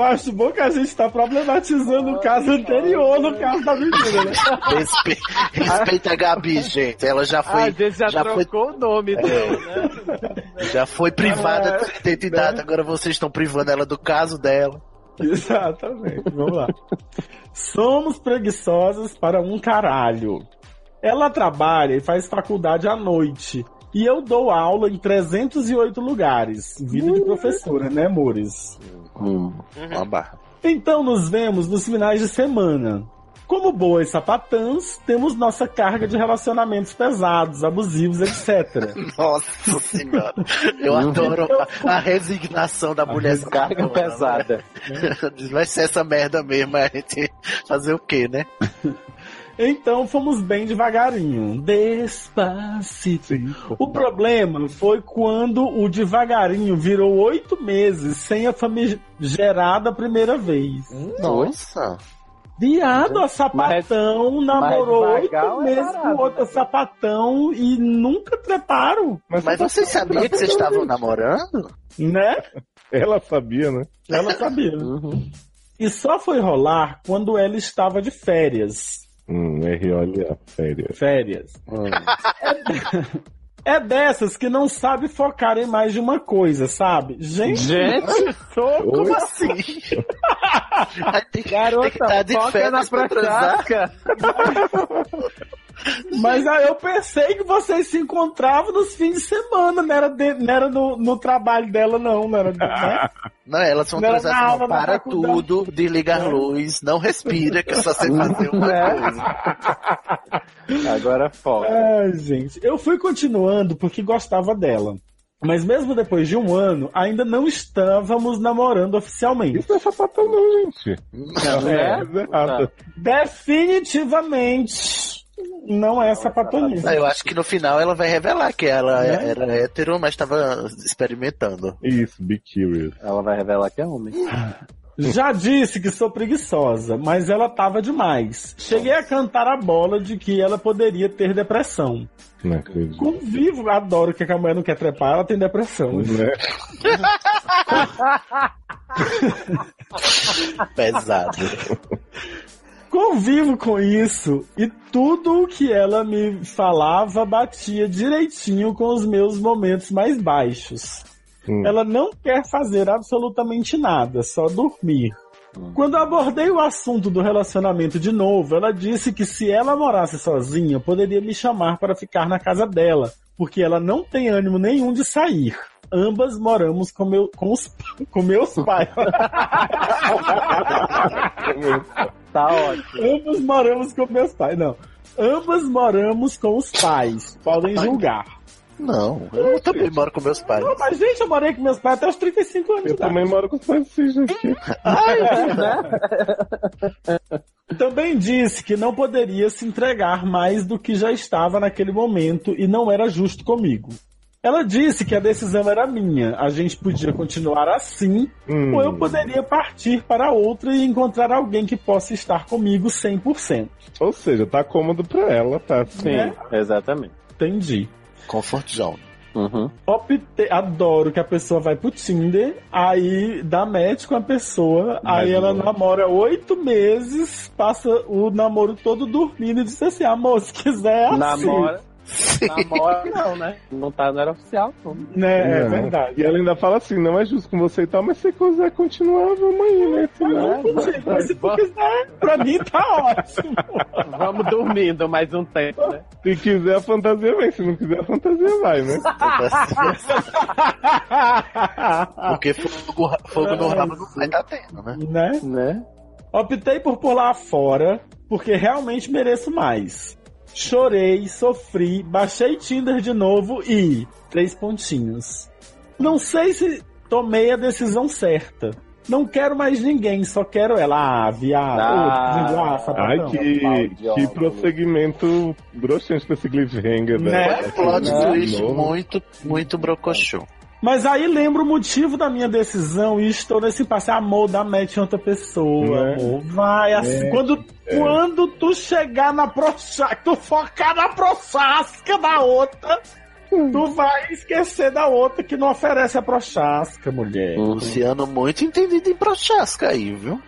Eu acho bom que a gente tá problematizando o caso anterior no caso da menina, né? Respe... Respeita a Gabi, gente. Ela já Ah, foi. a gente já, já foi, trocou o nome dele, né? já foi privada É, da identidade, agora vocês estão privando ela do caso dela. Exatamente, vamos lá. Somos preguiçosas para um caralho. Ela trabalha e faz faculdade à noite. E eu dou aula em 308 lugares. Vida de professora, né, amores? Uma barra. Então nos vemos nos finais de semana. Como boas sapatãs, temos nossa carga de relacionamentos pesados, abusivos, etc. Nossa senhora. Eu adoro a, a resignação da mulher. Carga sapatona, pesada. né? Vai ser essa merda mesmo, a gente fazer o quê, né? Então fomos bem devagarinho. Despacito. O problema foi quando o devagarinho virou oito meses sem a famigerada primeira vez. Nossa. Viado, a sapatão namorou mas oito devagar ou é meses com outra sapatão e nunca treparam, Mas vocês sabiam que vocês estavam namorando? né? Ela sabia, né? Ela sabia. E só foi rolar quando ela estava de férias. Hum, R, olha, férias. Férias. É dessas que não sabe focar em mais de uma coisa, sabe? Gente, Gente, soco. Como assim? Ter, Garota, tem que estar de foca na férias pra transar. prochaska. mas aí eu pensei que vocês se encontravam nos fins de semana, não era, de- não era no, no trabalho dela, não. Não era, né? Não, elas Não não, da para tudo, desliga a luz, não respira, que é só você fazer uma coisa. Agora foca. Ai, gente. Eu fui continuando porque gostava dela. Mas mesmo depois de um ano, ainda não estávamos namorando oficialmente. Isso não é sapatão, não, gente. É? Coisa errada. Definitivamente não é sapatonice. Não, eu acho que no final ela vai revelar que ela Né? era hétero, mas estava experimentando. Isso, be curious. Ela vai revelar que é homem. Já disse que sou preguiçosa, mas ela tava demais. Cheguei a cantar a bola de que ela poderia ter depressão. Não acredito. Convivo, adoro que a mulher não quer trepar, ela tem depressão. Né? Pesado. Convivo com isso e tudo o que ela me falava batia direitinho com os meus momentos mais baixos. Hum. Ela não quer fazer absolutamente nada, só dormir. Quando eu abordei o assunto do relacionamento de novo, ela disse que se ela morasse sozinha, poderia me chamar para ficar na casa dela, porque ela não tem ânimo nenhum de sair. Ambas moramos com, meu, com, os, com meus pais. Tá ótimo. Ambos moramos com meus pais. Não. Ambas moramos com os pais. Podem julgar. Não, eu também moro com meus pais. Não, mas, gente, eu morei com meus pais até os 35 anos. de Eu idade. também moro com os pais desses aqui. Também disse que não poderia se entregar mais do que já estava naquele momento e não era justo comigo. Ela disse que a decisão era minha, a gente podia continuar assim, Hum. ou eu poderia partir para outra e encontrar alguém que possa estar comigo 100%. Ou seja, tá cômodo pra ela, tá. Sim, Né? exatamente. Entendi. Comfort zone. Uhum. Opte... Adoro que a pessoa vai pro Tinder, aí dá match com a pessoa, aí ela não. namora oito meses, passa o namoro todo dormindo e diz assim, amor, se quiser é assim. Namora. Namora não, né? Não tá, não era oficial. Não. Né, é Não. verdade. E ela ainda fala assim, não é justo com você e tal, mas se quiser continuar, vamos aí, né? Senão... Gente, mas se tu quiser, pra mim tá ótimo. Vamos dormindo mais um tempo, né? Se quiser a fantasia vem, se não quiser a fantasia vai, né? Porque fogo, fogo no rabo não vai estar tendo, né? né? Né? Optei por pular fora porque realmente mereço mais. Chorei, sofri, baixei Tinder de novo e. Três pontinhos. Não sei se tomei a decisão certa. Não quero mais ninguém, só quero ela. Ah, viado. Ah, ah. Ai, que, que prosseguimento broxante pra esse cliffhanger, Né? É plot De twist novo. muito, muito brocochô. Mas aí lembro o motivo da minha decisão e estou nesse impasse. Amor, dá match em outra pessoa, Né? amor. Vai, assim, É, quando, é. quando tu chegar na prochasca, tu focar na prochasca da outra, tu vai esquecer da outra que não oferece a prochasca, mulher. O Luciano muito entendido em prochasca aí, viu?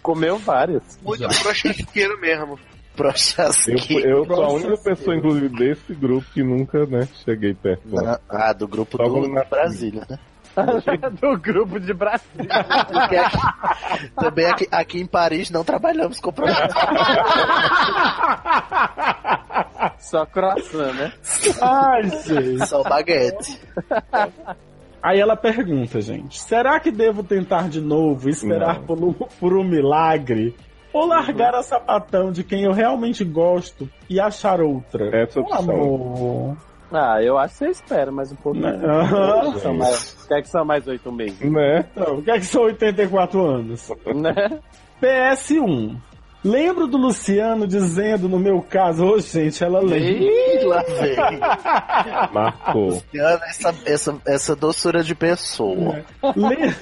Comeu várias. Muito prochasqueiro mesmo. Eu, Prochasqueiro. eu sou a única pessoa, inclusive, desse grupo que nunca, né, cheguei perto. lá. Ah, do grupo Só do nasce. Brasília, né? Do grupo de Brasília. Aqui- também aqui, aqui em Paris não trabalhamos com prochasca. Só croissant, né? Ai, gente. Só baguete. Aí ela pergunta, gente: será que devo tentar de novo, esperar por um, por um milagre? Ou largar a sapatão de quem eu realmente gosto e achar outra? Essa Ô, opção. amor. Ah, eu acho que você espera mais um pouquinho. Né? Aham. São mais, quer que são mais oito meses, Né? Então, o que é que são 84 anos? né? PS1. Lembro do Luciano dizendo no meu caso, ô gente, ela lembra. Ih, lá vem. Marcou. Luciano, Essa, essa, essa doçura de pessoa. Le-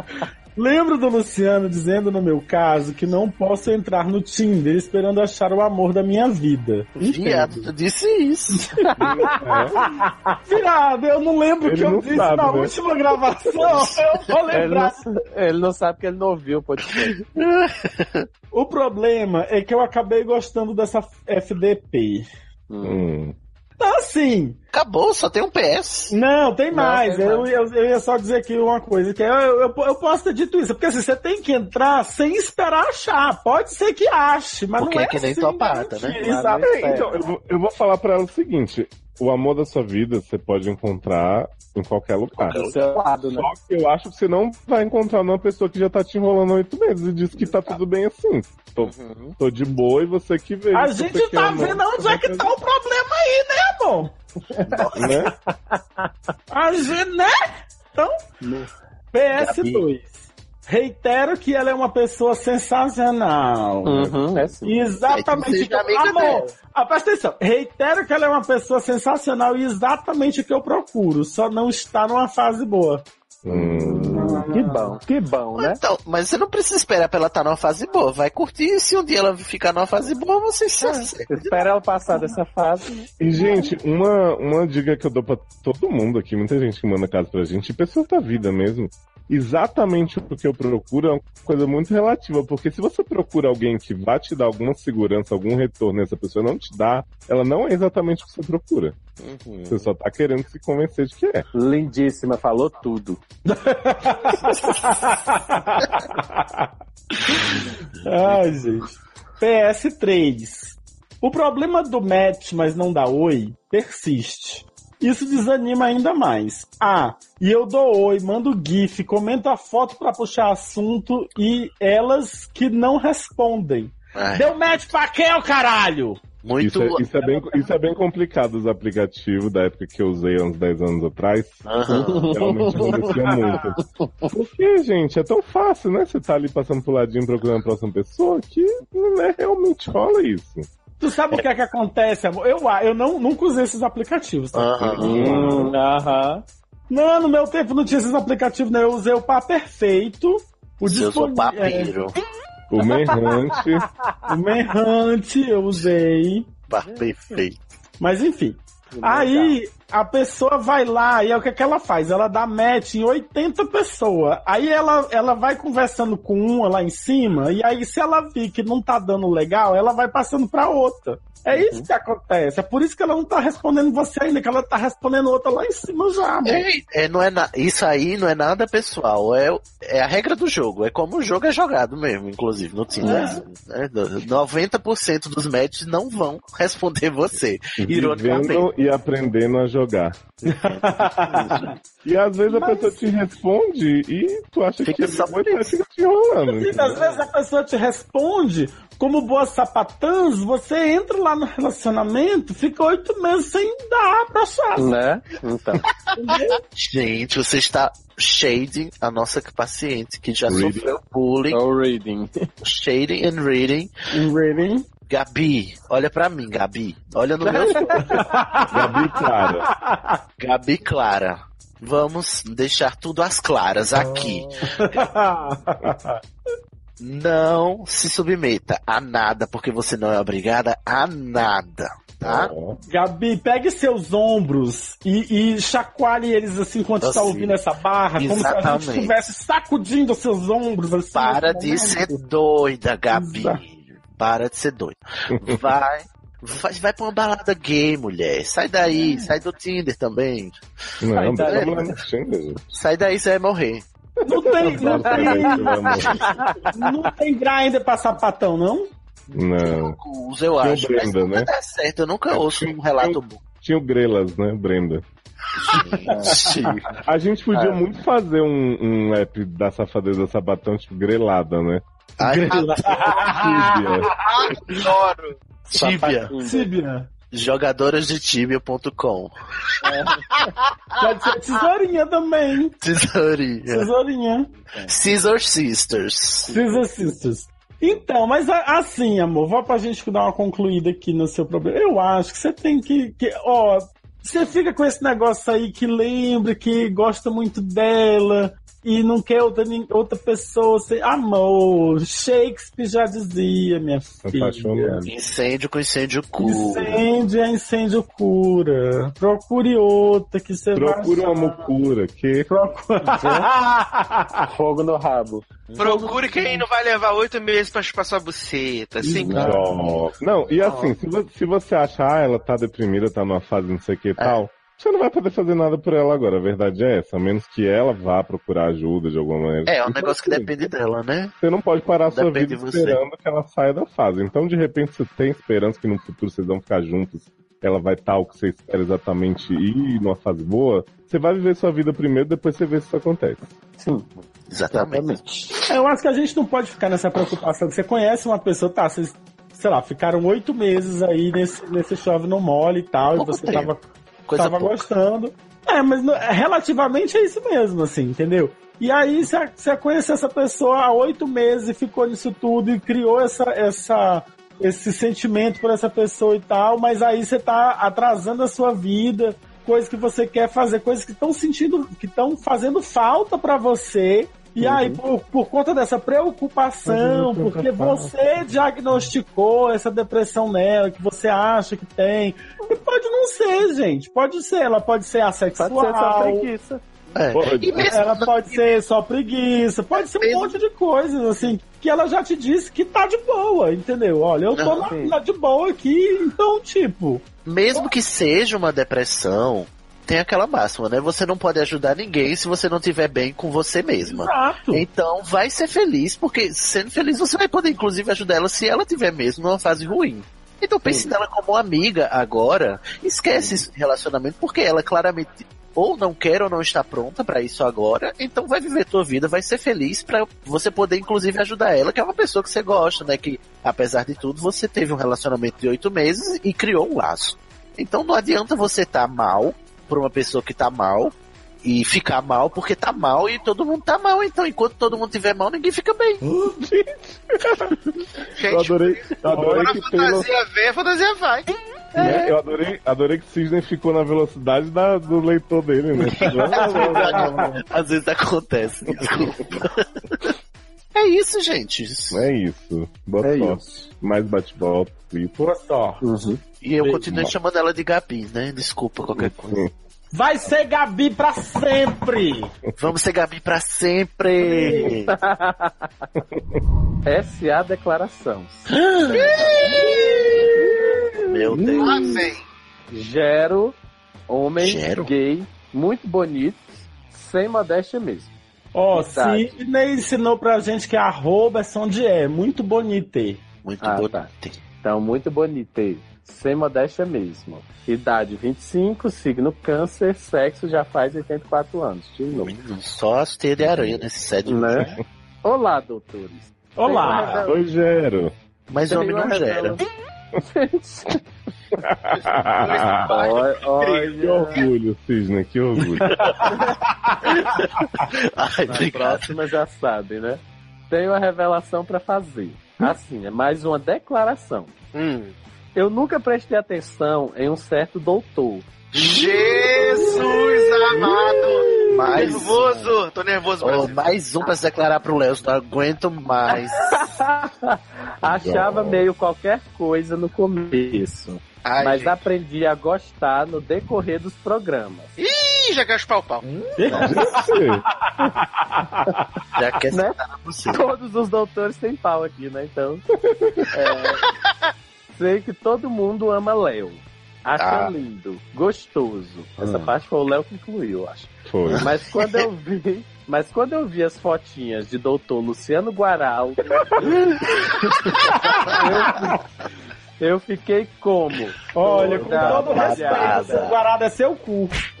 Lembro do Luciano dizendo no meu caso que não posso entrar no Tinder esperando achar o amor da minha vida. Viado, tu disse isso. Viado, eu não lembro o Ele que eu disse sabe, na né? última gravação. Eu vou Ele lembrar. não, ele não sabe que ele não ouviu o podcast. O problema é que eu acabei gostando dessa FDP. Hum. Então, assim, Acabou, só tem um PS. Não, tem Não, mais. tem eu, mais. eu, eu ia só dizer aqui uma coisa, que eu, eu, eu- eu posso ter dito isso, porque assim, você tem que entrar sem esperar achar. Pode ser que ache, mas Porque não é é que nem assim, topata, né? garantir. Mas Exato. não É, então, eu, vou- eu vou falar pra ela o seguinte: o amor da sua vida você pode encontrar em qualquer lugar. Lado, né? Só que eu acho que você não vai encontrar numa pessoa que já tá te enrolando há oito meses e diz que tá tudo bem assim. Tô, tô de boa e você que vê. A gente tá vendo onde é que tá o problema aí, né, amor? Né? A gente, né? Então, PS2. Reitero que ela é uma pessoa sensacional. Uhum, é sim. Exatamente. O que eu- Amor, ah, presta atenção. Reitero que ela é uma pessoa sensacional e exatamente o que eu procuro. Só não está numa fase boa. Hum. Que bom, que bom, né? Então, mas você não precisa esperar pra ela estar numa fase boa. Vai curtir e se um dia ela ficar numa fase boa, você se acerta. Espera ela passar dessa fase. né? E, gente, uma, uma dica que eu dou pra todo mundo aqui, muita gente que manda caso pra gente, e pessoas da vida mesmo. Exatamente o que eu procuro é uma coisa muito relativa, porque se você procura alguém que vai te dar alguma segurança, algum retorno, e essa pessoa não te dá, ela não é exatamente o que você procura. Você só tá querendo se convencer de que é. Lindíssima, falou tudo. Ai, gente. PS3. O problema do match, mas não dá oi, persiste. Isso desanima ainda mais. Ah, e eu dou oi, mando GIF, comento a foto pra puxar assunto e elas que não respondem. Ai, Deu match pra quem, ô caralho? muito. Isso é, isso, é bem, isso é bem complicado, os aplicativos da época que eu usei há uns 10 anos atrás. Aham. Realmente acontecia muito. Porque, gente, é tão fácil, né? Você tá ali passando pro ladinho procurando a próxima pessoa que né, realmente rola isso. Tu sabe o que é que acontece, amor? Eu, eu não, nunca usei esses aplicativos. Tá? Aham. Hum, Aham. Não, no meu tempo não tinha esses aplicativos, né? Eu usei o Pá Perfeito. O Se disponível- é, papiro. O Merrante. O Merrante eu usei. Pá, perfeito. Mas enfim. Aí a pessoa vai lá e é o que, que ela faz? Ela dá match em 80 pessoas. Aí ela, ela vai conversando com uma lá em cima. E aí, se ela vir que não tá dando legal, ela vai passando pra outra. É isso que acontece. É por isso que ela não tá respondendo você ainda, que ela tá respondendo outra lá em cima já. amor. É, não é na- Isso aí não é nada pessoal, é, é a regra do jogo. É como o jogo é jogado mesmo, inclusive, no Tinder. É, 90% dos matches não vão responder você. Ironicamente. Vivendo e aprendendo a jogar. e às vezes a Mas- pessoa te responde e tu acha Fica que é só boa e fica te enrolando. Sim, às vezes a pessoa te responde, como boas sapatãs, você entra lá no relacionamento, fica oito meses sem dar pra chave. Né? Então. Gente, você está shading a nossa paciente que já Reading. sofreu bullying, O reading. shading and reading. Reading. Gabi, olha pra mim, Gabi. Olha no meu Gabi Clara. Gabi Clara. Vamos deixar tudo às claras aqui. Não se submeta a nada, porque você não é obrigada a nada, tá? Gabi, pegue seus ombros e, e chacoalhe eles assim enquanto está Assim. ouvindo essa barra, como se a gente Exatamente. estivesse sacudindo seus ombros assim. Para de momento. ser doida, Gabi. Exato. Para de ser doida. Vai. Vai, vai pra uma balada gay, mulher. Sai daí, sai do Tinder também. Não, Sai daí. lá no Tinder. Sai daí, você vai morrer. Não tem, não tem, Não, não tem grinder pra sapatão, não? Não. Usa, eu Tinha acho. Brenda, né? dá certo. Eu nunca ouço um relato bom. Tinha o Grelas, né, Brenda? A gente podia Ah. muito fazer um, um app da safadeza sabatão, tipo, grelada, né? Adoro. Tíbia. Tíbia. Jogadoras de Tibia.com. Pode ser tesourinha também. Tesourinha. Tesourinha. Scissor Sisters. Scissor Sisters. Então, mas assim, amor, vou pra gente dar uma concluída aqui no seu problema. Eu acho que você tem que. que ó, você fica com esse negócio aí que lembra, que gosta muito dela e não quer outra, outra pessoa. Você, amor, Shakespeare já dizia, minha filha. Apaixonado. Incêndio com incêndio cura. Incêndio é incêndio cura. Procure outra que você vai. Procura uma mucura, que Fogo no rabo. Procure quem não vai levar oito meses pra chupar sua buceta. Assim, Não, não e assim, se, vo- se você achar, ah, ela tá deprimida, tá numa fase não sei o que e tal, você não vai poder fazer nada por ela agora, a verdade é essa, a menos que ela vá procurar ajuda de alguma maneira. É, é um Então, negócio que depende dela, né? Você não pode parar a sua Depende vida esperando que ela saia da fase. Então, de repente, você tem esperança que no futuro vocês vão ficar juntos, ela vai estar o que você espera exatamente e ir numa fase boa. Você vai viver sua vida primeiro, depois você vê se isso acontece. Sim. Exatamente. Eu acho que a gente não pode ficar nessa preocupação. Você conhece uma pessoa, tá? Vocês, sei lá, ficaram oito meses aí nesse, nesse chove no mole e tal, Pouco e você tempo. tava, Coisa tava pouca. gostando. É, mas é, relativamente é isso mesmo, assim, entendeu? E aí você, conheceu essa pessoa há oito meses e ficou nisso tudo e criou essa, essa, esse sentimento por essa pessoa e tal, mas aí você tá atrasando a sua vida, coisas que você quer fazer, coisas que estão sentindo, que estão fazendo falta pra você. E aí, por, por conta dessa preocupação, porque você diagnosticou essa depressão nela, que você acha que tem. E pode não ser, gente. Pode ser. Ela pode ser assexual. Pode ser só preguiça. É. Pode. E mesmo Ela pode ser só preguiça, pode ser um Mesmo- monte de coisas, assim, que ela já te disse que tá de boa, entendeu? Olha, eu tô Não, na, na de boa aqui, então, tipo, Mesmo que seja uma depressão, tem aquela máxima, né? Você não pode ajudar ninguém se você não estiver bem com você mesma. exato. Então, vai ser feliz, porque sendo feliz você vai poder, inclusive, ajudar ela se ela tiver mesmo numa fase ruim. Então, pense nela como amiga agora. Esquece esse relacionamento, porque ela claramente ou não quer ou não está pronta pra isso agora. Então, vai viver tua vida, vai ser feliz pra você poder, inclusive, ajudar ela, que é uma pessoa que você gosta, né? Que, apesar de tudo, você teve um relacionamento de oito meses e criou um laço. Então, não adianta você estar mal por uma pessoa que tá mal e ficar mal porque tá mal e todo mundo tá mal. Então, enquanto todo mundo tiver mal, ninguém fica bem. Eu adorei, eu adorei Quando a que Taylor. fantasia vem, a fantasia vai. né, Eu adorei, adorei que Sidney ficou na velocidade da- do leitor dele, né? Às vezes acontece, desculpa. É isso, gente. é isso. Boa É sorte. Mais bate-volta. Twitter. Boa sorte. E eu mal. chamando ela de Gabi, né? Desculpa qualquer coisa. Vai ser Gabi pra sempre! Vamos ser Gabi pra sempre! SA Declaração. Meu Deus. Lá vem. Gero, homem Gero? gay, muito bonito, sem modéstia mesmo. Ó, Idade. Sidney ensinou pra gente que arroba é som de é, muito bonito. Muito Ah, bonito. tá. Então, muito bonito. Sem modéstia mesmo. Idade 25, signo câncer, sexo já faz 84 anos. De novo. Só as teias de aranha nesse sério. Né? Olá, doutores. Olá. Oi, Gero. Mas homem não gera. Olha, Que orgulho, Cisne, que orgulho. Ai, Na próxima já sabem, né? Tenho uma revelação pra fazer. Assim, é mais uma declaração. Hum. Eu nunca prestei atenção em um certo doutor. Jesus amado! Mais nervoso! Tô nervoso, Oh, mais um pra se declarar pro Léo, não aguento mais. Achava meio qualquer coisa no começo. Ai, mas gente. aprendi a gostar no decorrer dos programas. Ih, já quer chupar o pau. Já quer Né? Todos os doutores têm pau aqui, né? Então. é, sei que todo mundo ama Léo. Acha Tá. lindo, gostoso. Essa Hum. parte foi o Léo que incluiu, eu acho. Foi. Mas quando eu vi. Mas quando eu vi as fotinhas de doutor Luciano Guaral, eu, eu fiquei como? Olha, com todo respeito, seu guarada é seu cu.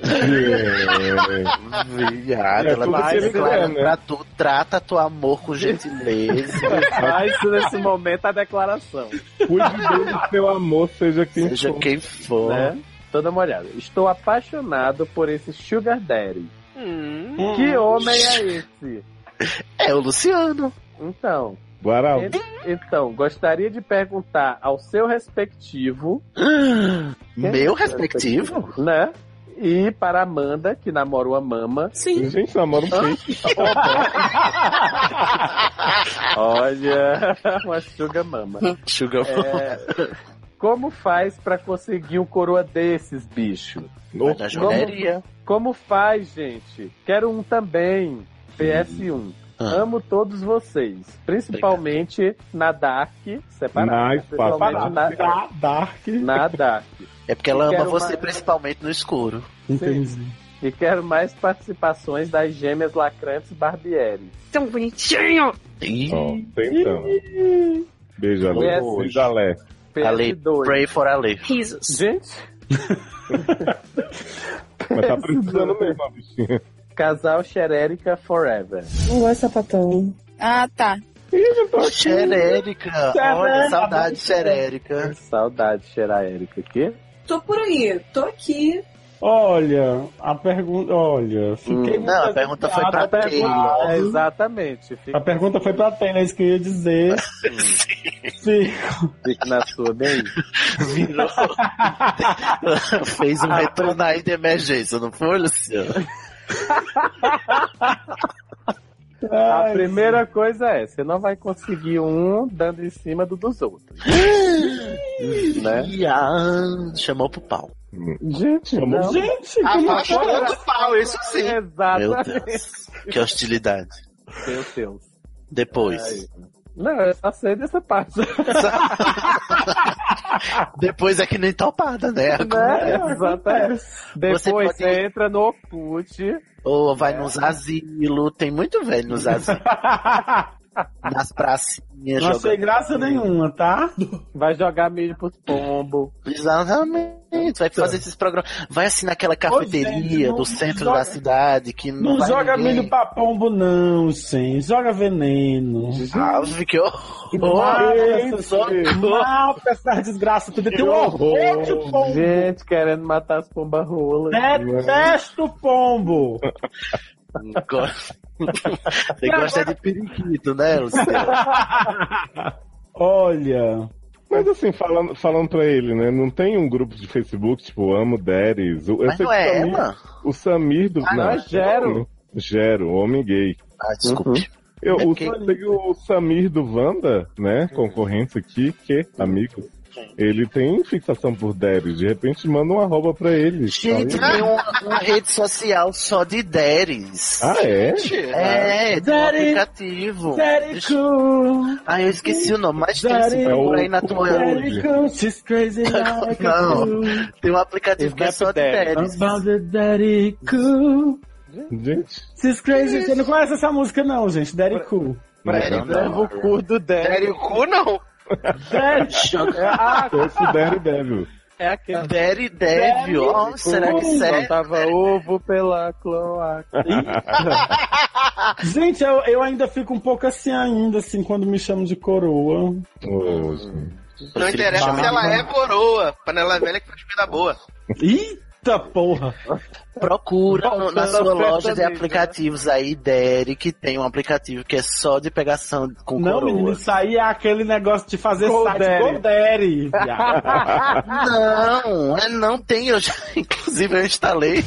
Viado, É ela ele declarar quer, né? pra tu, trata teu amor com gentileza. Faz nesse momento a declaração. Cuide bem do seu amor, seja quem Seja for. quem for. Né? Toda molhada. Estou apaixonado por esse Sugar Daddy. Hum. Que homem é esse? É o Luciano. Então, Guaral. ele- então, gostaria de perguntar ao seu respectivo, Meu respectivo? né? E para a Amanda, que namorou a Mama. Sim. Gente, namora um peixe. Olha, uma Sugar Mama. Sugar É, como faz para conseguir um coroa desses, bicho? Na joalheria. Como faz, gente? Quero um também. PS1. Ah. Amo todos vocês, principalmente na Dark, separado. Na principalmente na, Da Dark. na Dark. É porque ela ama Quero você mais. principalmente no escuro. Entendi. E quero mais participações das gêmeas lacrantes Barbieri. Tão bonitinho. Ih, tentando. Beijo, Ale. Beijo, Ale. Ale, PS2. pray for Ale. Risos. Gente, Mas tá precisando mesmo, a bichinha. Casal Xerérica Forever. Oi, sapatão. Ah, tá. Xerérica. Olha, saudade de Xerérica. Saudade, Xeraérica aqui. Tô por aí, tô aqui. Olha, a pergunta. Olha, fiquei Hum. Não, a pergunta foi pra A pergunta- Taylor. É, exatamente. A pergunta foi pra Taylor, é isso que eu ia dizer. Sim. fique na sua bem. Virou. Fez um retorno aí de emergência, não foi, Luciano? A primeira coisa é, você não vai conseguir um dando em cima do dos outros. né? Ah, chamou pro pau. Gente, Chamou- não. Gente, voz todo pau, isso sim. Meu Exatamente. Deus. Que hostilidade. Meu Deus. Depois. Aí. Não, eu só sei dessa parte. Depois é que nem topada, né? né? Exatamente. Depois Você você, pode- entra no Orkut. Ou vai nos asilos, tem muito velho nos asilos. nas pracinhas. Não achei jogando- graça nenhuma, tá? Vai jogar milho pros pombos. Exatamente. Vai fazer esses programas. Vai assim naquela cafeteria não do centro joga- da cidade que não, Não joga ninguém. milho pra pombo, não, sim. Joga veneno. Ah, que horror. Mata essa desgraça tudo. Tem um horror. Gente querendo matar as pombas rolas. Detesto pombo. Você gosta de periquito, né, Luciano? Olha. Mas assim, falando, falando pra ele, né? Não tem um grupo de Facebook, tipo, Amo Deres. Eu Mas sei não que é o Samir- ela? O Samir do. Ah, não, é Gero. Gero, homem gay. Ah, desculpe. Eu, É o, que- tem o Samir do Wanda, né? Concorrente aqui, que, Ele tem fixação por Deres. De repente manda um arroba pra ele. Gente, sabe? tem uma, uma rede social só de Deres. Ah, é? É, tem um Daddy. aplicativo. Daddy cool. Ah, eu esqueci o nome, mas tem Daddy. se procura aí na É tua. Daddy cool. She's crazy like Não. Tem um aplicativo que é só de daddy cool. Gente, She's crazy. Você não conhece essa música, não, gente. Daddy cool. Daddy Leva o cu do Daddy. Sério, o cu não. É, ah, Esse Daredevil. É aquele. Daddy Devil. Oh, será que sério? Tava ovo pela cloaca. Gente, eu, eu ainda fico um pouco assim ainda, assim, quando me chamam de coroa. Gente. Não interessa se ela é coroa. Panela velha que faz comida boa. Eita porra! Procura no- na sua loja de aplicativos aí, Derek, tem um aplicativo que é só de pegação com Não, coroa. menino, isso aí é aquele negócio de fazer Goldaddy. site viado. Não, é, não tem, eu já, inclusive eu instalei.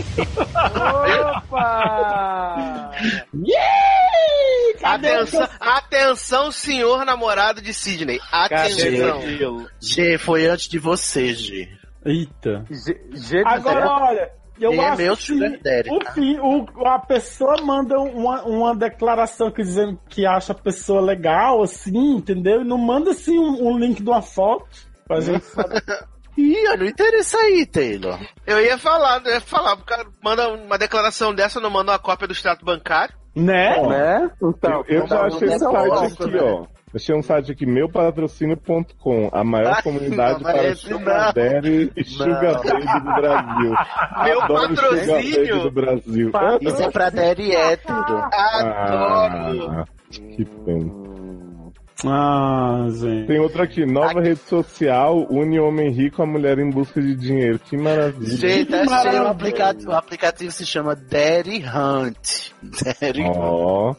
Opa! O Atenção, atenção, senhor namorado de Sidney. Atenção. aquilo? G, foi antes de você, G. Eita. G, Agora, olha, eu é acho meu que o tá? fim, o- a pessoa manda uma, uma declaração que dizendo que acha a pessoa legal, assim, entendeu? E não manda, assim, um, um link de uma foto pra gente saber. Ih, olha o interesse aí, Taylor. Eu ia falar, eu ia falar, o cara manda uma declaração dessa, não manda uma cópia do extrato bancário. Né? Né? Então, Eu, eu já achei esse site lógico, aqui, né? Achei um site aqui, meupatrocínio.com, a maior Ah, comunidade não, para Sugar. Daddy e Sugar. Baby do Brasil. Meu Adoro Sugar patrocínio. Do Brasil. Isso é pra Daddy hétero. Ah, que pena. Ah, gente. Tem outra aqui, nova rede social, une homem rico a mulher em busca de dinheiro. Que maravilha. Gente, achei maravilha. o aplicativo. O aplicativo se chama Daddy Hunt. Daddy Hunt. Ó,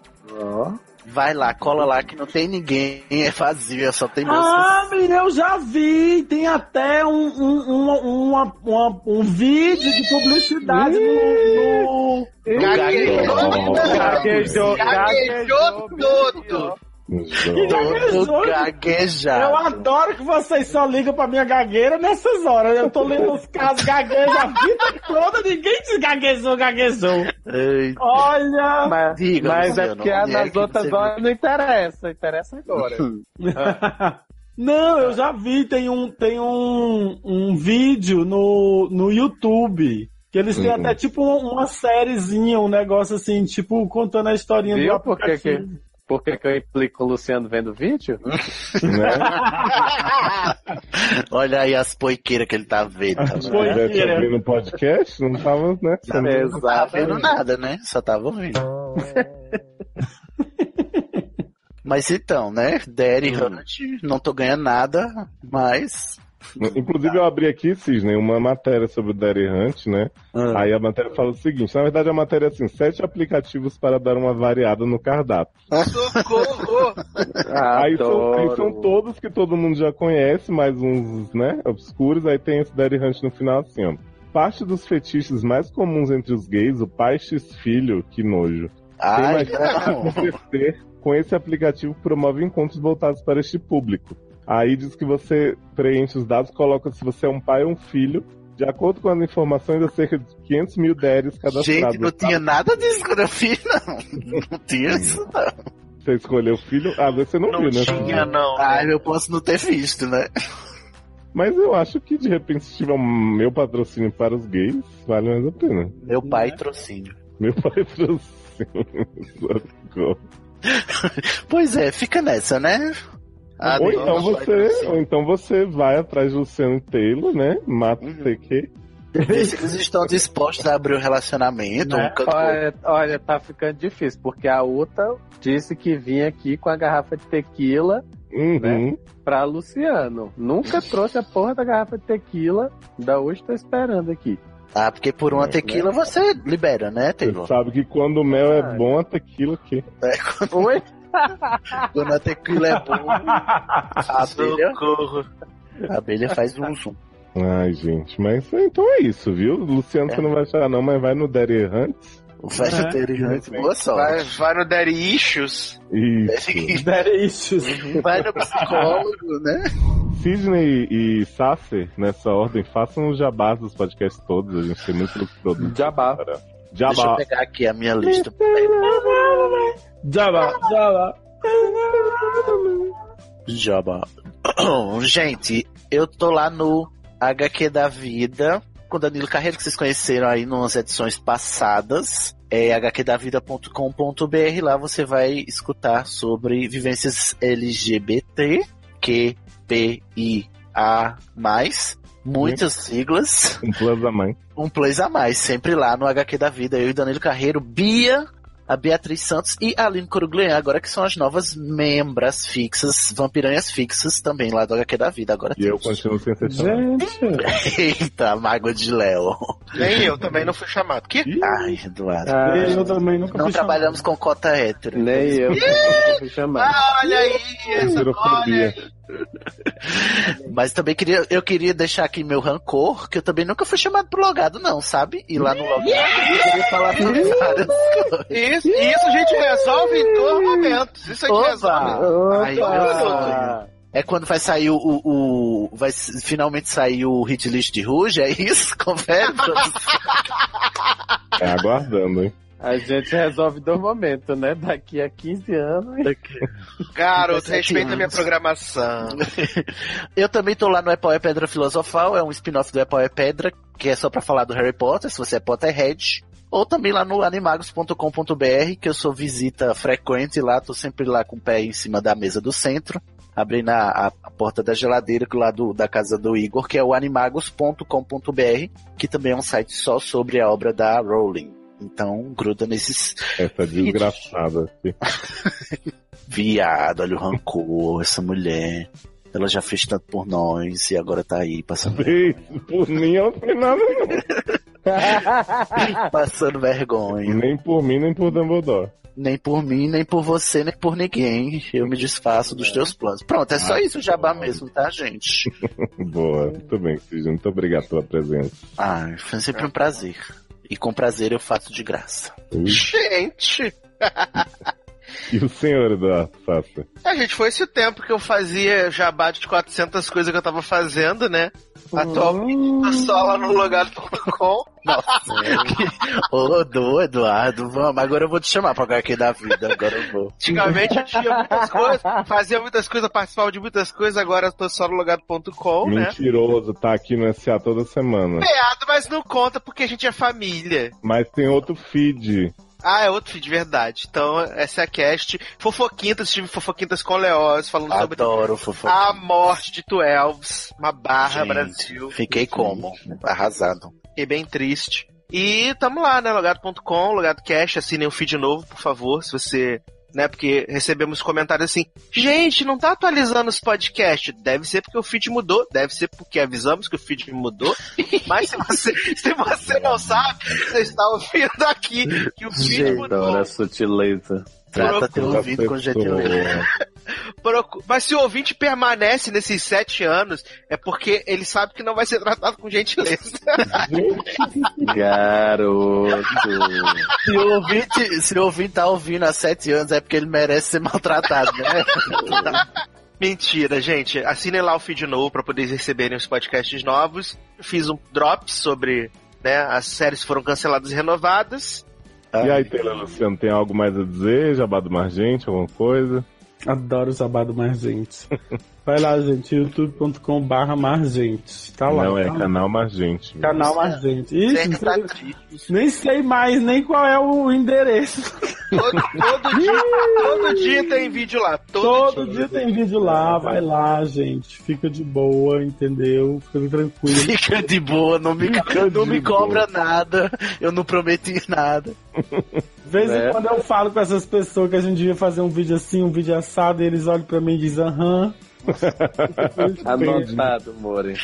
Vai lá, cola lá que não tem ninguém, é vazio, só tem moças. Ah, menina, eu já vi. Tem até um, um, um, uma- uma- um vídeo de publicidade no. no... Gaguejou, Gaguejou, gaguejou todo. Todo Eu gaguejado. adoro que vocês só ligam pra minha gagueira nessas horas. Eu tô lendo os casos gaguejos a vida toda, ninguém diz gaguejou, gaguejou. Olha! Mas, Diga, mas é porque é nas que outras horas não interessa, interessa agora. Não, eu já vi, tem um, tem um, um vídeo no, no YouTube. Que eles têm Uhum. até tipo uma, sériezinha, um negócio assim, tipo, contando a historinha Viu do por que, que, aplicativo. Por que, que eu implico o Luciano vendo o vídeo? né? Olha aí as poiqueiras que ele tá vendo. Tá Se vendo? tivesse ouvindo o podcast, não tava, né? Não tava vendo nada, né? Só tava ouvindo. Mas então, né? Daddy Hunt, não tô ganhando nada, mas. Inclusive, eu abri aqui, Cisne, uma matéria sobre o Daddy Hunt, né? Ah. Aí a matéria fala o seguinte: na verdade, a matéria é assim: sete aplicativos para dar uma variada no cardápio. Socorro! Aí são, aí são todos que todo mundo já conhece, mais uns, né, obscuros. Aí tem esse Daddy Hunt no final, assim, ó. Parte dos fetiches mais comuns entre os gays, o pai X filho, que nojo. Ai, Tem mais não. acontecer com esse aplicativo que promove encontros voltados para este público. Aí diz que você preenche os dados, coloca se você é um pai ou um filho. De acordo com as informações, há cerca de 500 mil daddies cadastrados. Gente, não tinha nada disso quando eu fiz, não. Não tinha isso, não. Você escolheu filho? Ah, você não, Não viu, né? tinha, não. Ai, eu posso não ter visto, né? Mas eu acho que de repente, se tiver um meu patrocínio para os gays, vale mais a pena. Meu pai trocínio. Meu patrocínio. Socorro. Pois é, fica nessa, né? Ah, ou, então você, ou então você vai atrás de Luciano Taylor, né? Mata Uhum. o TQ. Vê se eles estão dispostos a abrir o relacionamento. Né? Um. Olha, olha, tá ficando difícil, porque a Uta disse que vinha aqui com a garrafa de tequila Uhum. Né? pra Luciano. Nunca trouxe a porra da garrafa de tequila, da hoje tô esperando aqui. Ah, porque por uma É, tequila você libera, né, Você Taylor? sabe que quando o mel é bom, a tequila que É, quando, Oi? quando a tequila é boa, a abelha, Socorro. a abelha faz um zoom. Ai, gente, mas então é isso, viu? Luciano, É. você não vai achar não, mas vai no Daddy Hunt. Vai É. ter antes, boa Vai, sorte. vai no Daddy Issues. Isso. Daddy issues. Vai no psicólogo, né? Sidney e Sasser, nessa ordem, façam os jabás dos podcasts todos. A gente tem muito produto. Jabá. para- Deixa eu Jabá. pegar aqui a minha lista. Java, Java. Jabá. Gente, eu tô lá no HQ da Vida com Danilo Carreiro, que vocês conheceram aí nas edições passadas. É hqdavida.com.br. Lá você vai escutar sobre vivências LGBT, Q, P, I, A, mais. Muitas siglas. Um plus a mais. Um plus a mais, sempre lá no HQ da vida. Eu e Danilo Carreiro, Bia, a Beatriz Santos e a Aline Coruglian, agora que são as novas membras fixas, vampiranhas fixas também lá do HQ da vida. Agora E eu continuo sem ser chamado. Gente, Eita, a mágoa de Léo. Nem eu também não fui chamado. Que? Ai, Eduardo. Ah, eu também nunca Não fui chamado. trabalhamos com cota hétero. nem eu não fui chamado. Ah, olha aí, essa Heterofobia. Mas também queria, eu queria deixar aqui meu rancor, que eu também nunca fui chamado pro logado, não, sabe? E lá no logado eu queria falar sobre várias coisas. Isso, isso a gente resolve em dois momentos. Isso a gente Opa! resolve. Ai, Ah, É quando vai sair o, o, o- vai finalmente sair o hit list de Ruge, é isso? Confere? É aguardando, hein? a gente resolve do momento, né? Daqui a 15 anos. Garoto, 17 respeita a minha programação. Eu também tô lá no Epau é Pedra Filosofal, é um spin-off do Epau é Pedra, que é só pra falar do Harry Potter, se você é Potterhead. Ou também lá no animagos.com.br, que eu sou visita frequente lá, tô sempre lá com o pé em cima da mesa do centro, abrindo a, a- porta da geladeira lá do, da casa do Igor, que é o animagos.com.br, que também é um site só sobre a obra da Rowling. Então, gruda nesses Essa desgraçada. viado, olha o rancor, essa mulher. Ela já fez tanto por nós e agora tá aí passando, Por mim, eu não fiz nada, não. passando vergonha. Nem por mim, nem por Dumbledore. Nem por mim, nem por você, nem por ninguém. Eu me desfaço dos teus planos. Pronto, é só isso o jabá mesmo, tá, gente? Boa, muito bem, Cid. Muito obrigado pela presença. Ah, foi sempre um prazer. E com prazer eu faço de graça. Ui. Gente, E o senhor Eduardo Sassa? a gente foi esse o tempo que eu fazia jabá de 400 coisas que eu tava fazendo, né? Atualmente tô só lá no logado.com. Ô, do Eduardo, vamos. Agora eu vou te chamar pra HQ da vida. Agora eu vou. Antigamente eu tinha muitas coisas, fazia muitas coisas, participava de muitas coisas, agora eu tô só no logado.com, né? Mentiroso, tá aqui no SA toda semana. Piado, mas não conta porque a gente é família. Mas tem outro feed. Ah, é outro feed, de verdade. Então, essa é a cast. Fofoquintas, tive fofoquintas com Leoz, falando sobre Adoro fofoca. a morte de Twelves, uma barra Gente, Brasil. Fiquei como? Arrasado. Fiquei bem triste. E tamo lá, né? Logado.com, Logado Cash, assinem um feed novo, por favor, se você. Né, porque recebemos comentários assim, gente, não tá atualizando os podcasts. Deve ser porque o feed mudou, deve ser porque avisamos que o feed mudou. Mas se você, se você não sabe, você está ouvindo aqui que o feed Gente, mudou. adoro a sutileza. Trata teu ouvido com gentileza. Mas se o ouvinte permanece nesses sete anos, é porque ele sabe que não vai ser tratado com gentileza. Garoto. Se o ouvinte, se o ouvinte tá ouvindo há sete anos, é porque ele merece ser maltratado, né? Mentira, gente. Assinem lá o feed novo para poder receberem os podcasts novos. Fiz um drop sobre né, as séries que foram canceladas e renovadas. E aí, Taylor Luciano, tem algo mais a dizer? Jabá do Margente, alguma coisa? Adoro o Zabá do Margente. Vai lá, gente, youtube.com barra Margente. Tá lá. Não, é tá lá. canal Margente. Canal Margente. Ixi, Certo, não tá triste. nem sei mais nem qual é o endereço. Todo, todo dia, todo dia tem vídeo lá. Todo, Todo dia tem vídeo lá, vai lá, gente. Fica de boa, entendeu? Fica tranquilo. Fica de boa, não me, Fica não me boa. cobra nada. Eu não prometi nada. De vez em Né? quando eu falo com essas pessoas que a gente devia fazer um vídeo assim, um vídeo assado, e eles olham pra mim e dizem, aham. Anotado, More.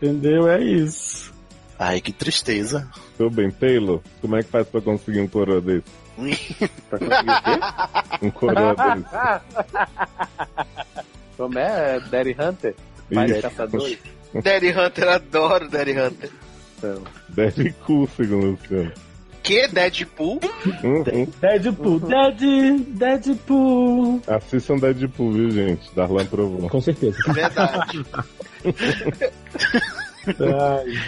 Entendeu? É isso. Ai, que tristeza. Tô bem, Taylor, como é que faz pra conseguir um coroa desse? Pra conseguir o quê? Um coroa desse. Como é? Daddy Hunter? De caçadores? Daddy Hunter, adoro Daddy Hunter. Então, Deve cu, segundo o Luciano. Que Deadpool? Hum, hum. Deadpool, Dead, Deadpool. Assistam Deadpool, viu, gente? Darlan provou. Com certeza. Verdade.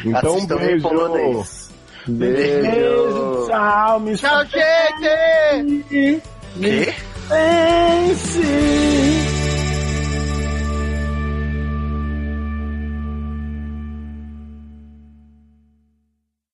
Então, um beijo. polonês. Beijo, tchau, me Tchau, gente! Quê? Pense.